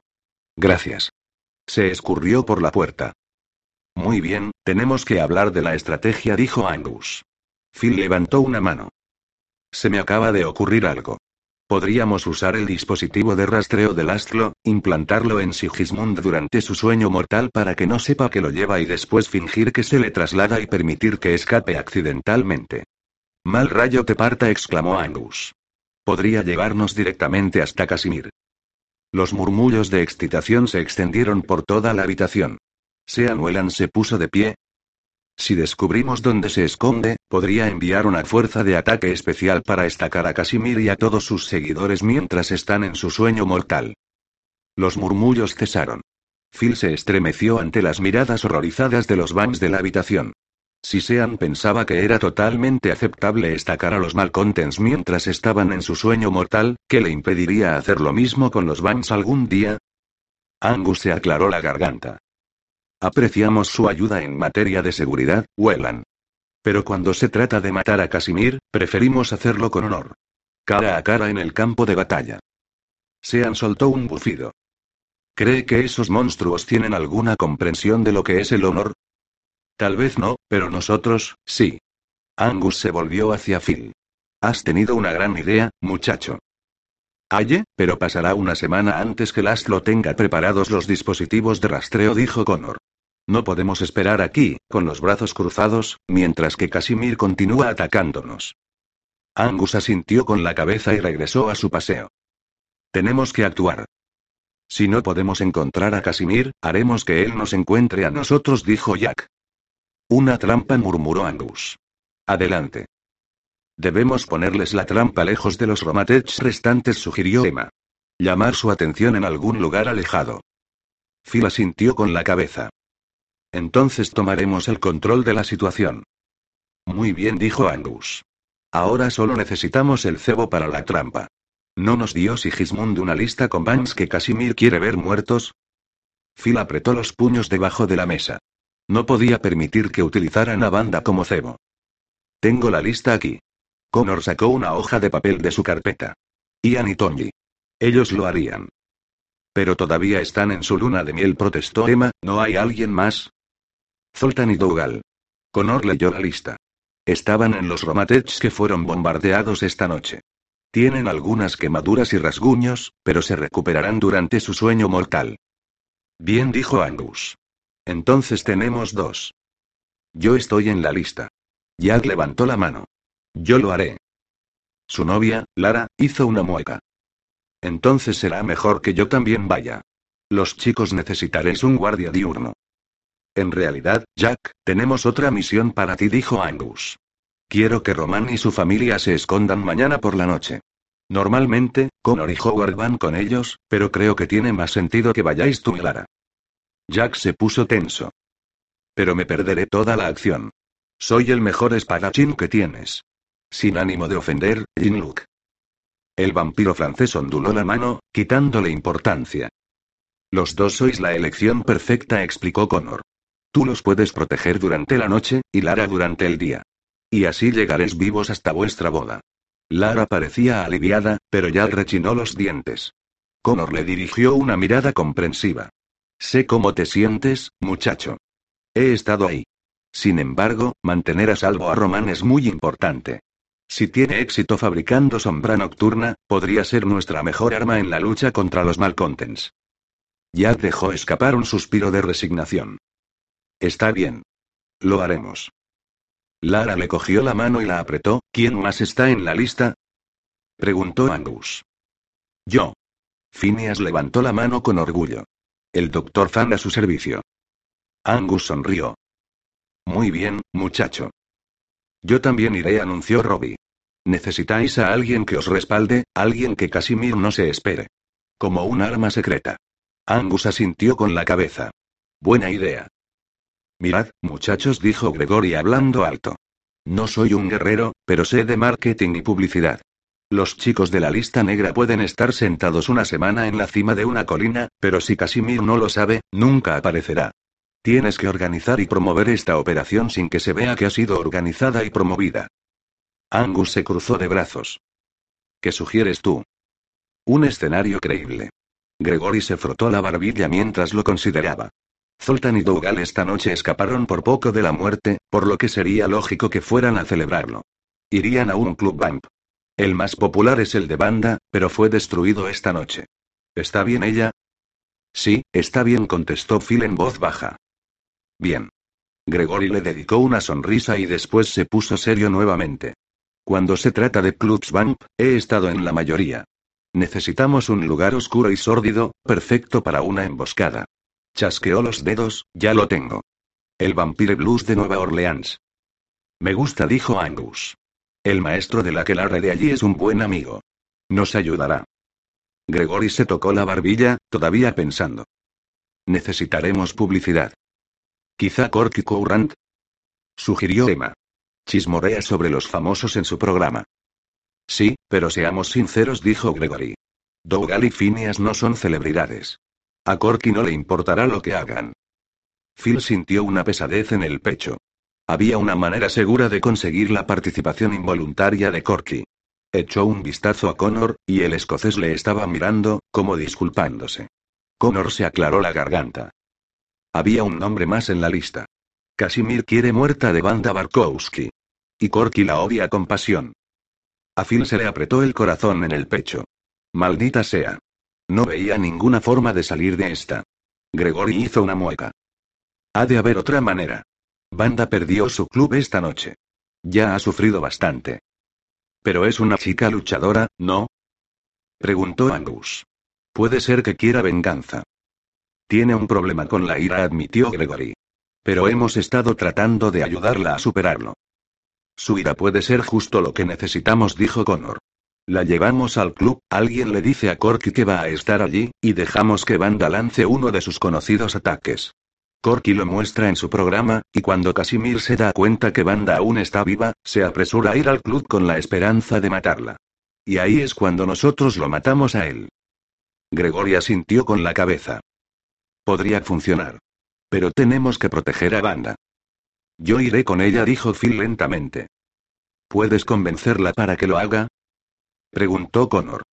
Gracias. Se escurrió por la puerta. Muy bien, tenemos que hablar de la estrategia, dijo Angus. Phil levantó una mano. Se me acaba de ocurrir algo. Podríamos usar el dispositivo de rastreo de Laszlo, implantarlo en Sigismund durante su sueño mortal para que no sepa que lo lleva y después fingir que se le traslada y permitir que escape accidentalmente. Mal rayo te parta, exclamó Angus. Podría llevarnos directamente hasta Casimir. Los murmullos de excitación se extendieron por toda la habitación. Sean Whelan se puso de pie. Si descubrimos dónde se esconde, podría enviar una fuerza de ataque especial para estacar a Casimir y a todos sus seguidores mientras están en su sueño mortal. Los murmullos cesaron. Phil se estremeció ante las miradas horrorizadas de los Vans de la habitación. Si Sean pensaba que era totalmente aceptable estacar a los Malcontents mientras estaban en su sueño mortal, ¿qué le impediría hacer lo mismo con los Vans algún día? Angus se aclaró la garganta. Apreciamos su ayuda en materia de seguridad, Wellan. Pero cuando se trata de matar a Casimir, preferimos hacerlo con honor. Cara a cara en el campo de batalla. Sean soltó un bufido. ¿Cree que esos monstruos tienen alguna comprensión de lo que es el honor? Tal vez no, pero nosotros, sí. Angus se volvió hacia Phil. Has tenido una gran idea, muchacho. Aye, pero pasará una semana antes que Laszlo tenga preparados los dispositivos de rastreo, dijo Connor. No podemos esperar aquí, con los brazos cruzados, mientras que Casimir continúa atacándonos. Angus asintió con la cabeza y regresó a su paseo. Tenemos que actuar. Si no podemos encontrar a Casimir, haremos que él nos encuentre a nosotros, dijo Jack. Una trampa, murmuró Angus. Adelante. Debemos ponerles la trampa lejos de los Romatech restantes, sugirió Emma. Llamar su atención en algún lugar alejado. Phil asintió con la cabeza. Entonces tomaremos el control de la situación. Muy bien, dijo Angus. Ahora solo necesitamos el cebo para la trampa. ¿No nos dio Sigismund una lista con Banks que Casimir quiere ver muertos? Phil apretó los puños debajo de la mesa. No podía permitir que utilizaran a banda como cebo. Tengo la lista aquí. Connor sacó una hoja de papel de su carpeta. Ian y Tony. Ellos lo harían. Pero todavía están en su luna de miel, protestó Emma, ¿no hay alguien más? Zoltan y Dougal. Connor leyó la lista. Estaban en los Romatech que fueron bombardeados esta noche. Tienen algunas quemaduras y rasguños, pero se recuperarán durante su sueño mortal. Bien, dijo Angus. Entonces tenemos dos. Yo estoy en la lista. Jack levantó la mano. Yo lo haré. Su novia, Lara, hizo una mueca. Entonces será mejor que yo también vaya. Los chicos necesitaréis un guardia diurno. En realidad, Jack, tenemos otra misión para ti, dijo Angus. Quiero que Roman y su familia se escondan mañana por la noche. Normalmente, Connor y Howard van con ellos, pero creo que tiene más sentido que vayáis tú y Lara. Jack se puso tenso. Pero me perderé toda la acción. Soy el mejor espadachín que tienes. Sin ánimo de ofender, Jean-Luc. El vampiro francés onduló la mano, quitándole importancia. Los dos sois la elección perfecta, explicó Connor. Tú los puedes proteger durante la noche, y Lara durante el día. Y así llegaréis vivos hasta vuestra boda. Lara parecía aliviada, pero ya rechinó los dientes. Connor le dirigió una mirada comprensiva. Sé cómo te sientes, muchacho. He estado ahí. Sin embargo, mantener a salvo a Román es muy importante. Si tiene éxito fabricando sombra nocturna, podría ser nuestra mejor arma en la lucha contra los malcontents. Jack dejó escapar un suspiro de resignación. Está bien. Lo haremos. Lara le cogió la mano y la apretó. ¿Quién más está en la lista? preguntó Angus. Yo. Phineas levantó la mano con orgullo. El doctor Fan a su servicio. Angus sonrió. Muy bien, muchacho. Yo también iré, anunció Robbie. Necesitáis a alguien que os respalde, alguien que Casimir no se espere. Como un arma secreta. Angus asintió con la cabeza. Buena idea. Mirad, muchachos, dijo Gregory hablando alto. No soy un guerrero, pero sé de marketing y publicidad. Los chicos de la lista negra pueden estar sentados una semana en la cima de una colina, pero si Casimir no lo sabe, nunca aparecerá. Tienes que organizar y promover esta operación sin que se vea que ha sido organizada y promovida. Angus se cruzó de brazos. ¿Qué sugieres tú? Un escenario creíble. Gregory se frotó la barbilla mientras lo consideraba. Zoltan y Dougal esta noche escaparon por poco de la muerte, por lo que sería lógico que fueran a celebrarlo. Irían a un club vamp. El más popular es el de banda, pero fue destruido esta noche. ¿Está bien ella? Sí, está bien, contestó Phil en voz baja. Bien. Gregory le dedicó una sonrisa y después se puso serio nuevamente. Cuando se trata de clubs vamp, he estado en la mayoría. Necesitamos un lugar oscuro y sórdido, perfecto para una emboscada. Chasqueó los dedos, ya lo tengo. El Vampire Blues de Nueva Orleans. Me gusta, dijo Angus. El maestro de la que la de allí es un buen amigo. Nos ayudará. Gregory se tocó la barbilla, todavía pensando. Necesitaremos publicidad. Quizá Corky Courant. Sugirió Emma. Chismorea sobre los famosos en su programa. Sí, pero seamos sinceros, dijo Gregory. Dougal y Phineas no son celebridades. A Corky no le importará lo que hagan. Phil sintió una pesadez en el pecho. Había una manera segura de conseguir la participación involuntaria de Corky. Echó un vistazo a Connor, y el escocés le estaba mirando, como disculpándose. Connor se aclaró la garganta. Había un nombre más en la lista. Casimir quiere muerta de banda Barkowski. Y Corky la odia con pasión. A Phil se le apretó el corazón en el pecho. Maldita sea. No veía ninguna forma de salir de esta. Gregory hizo una mueca. Ha de haber otra manera. Banda perdió su club esta noche. Ya ha sufrido bastante. Pero es una chica luchadora, ¿no? Preguntó Angus. Puede ser que quiera venganza. Tiene un problema con la ira, admitió Gregory. Pero hemos estado tratando de ayudarla a superarlo. Su ira puede ser justo lo que necesitamos, dijo Connor. La llevamos al club, alguien le dice a Corky que va a estar allí, y dejamos que Banda lance uno de sus conocidos ataques. Corky lo muestra en su programa, y cuando Casimir se da cuenta que Banda aún está viva, se apresura a ir al club con la esperanza de matarla. Y ahí es cuando nosotros lo matamos a él. Gregoria sintió con la cabeza. Podría funcionar. Pero tenemos que proteger a Banda. Yo iré con ella, dijo Phil lentamente. ¿Puedes convencerla para que lo haga? Preguntó Connor.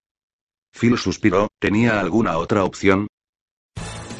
Phil suspiró, ¿tenía alguna otra opción?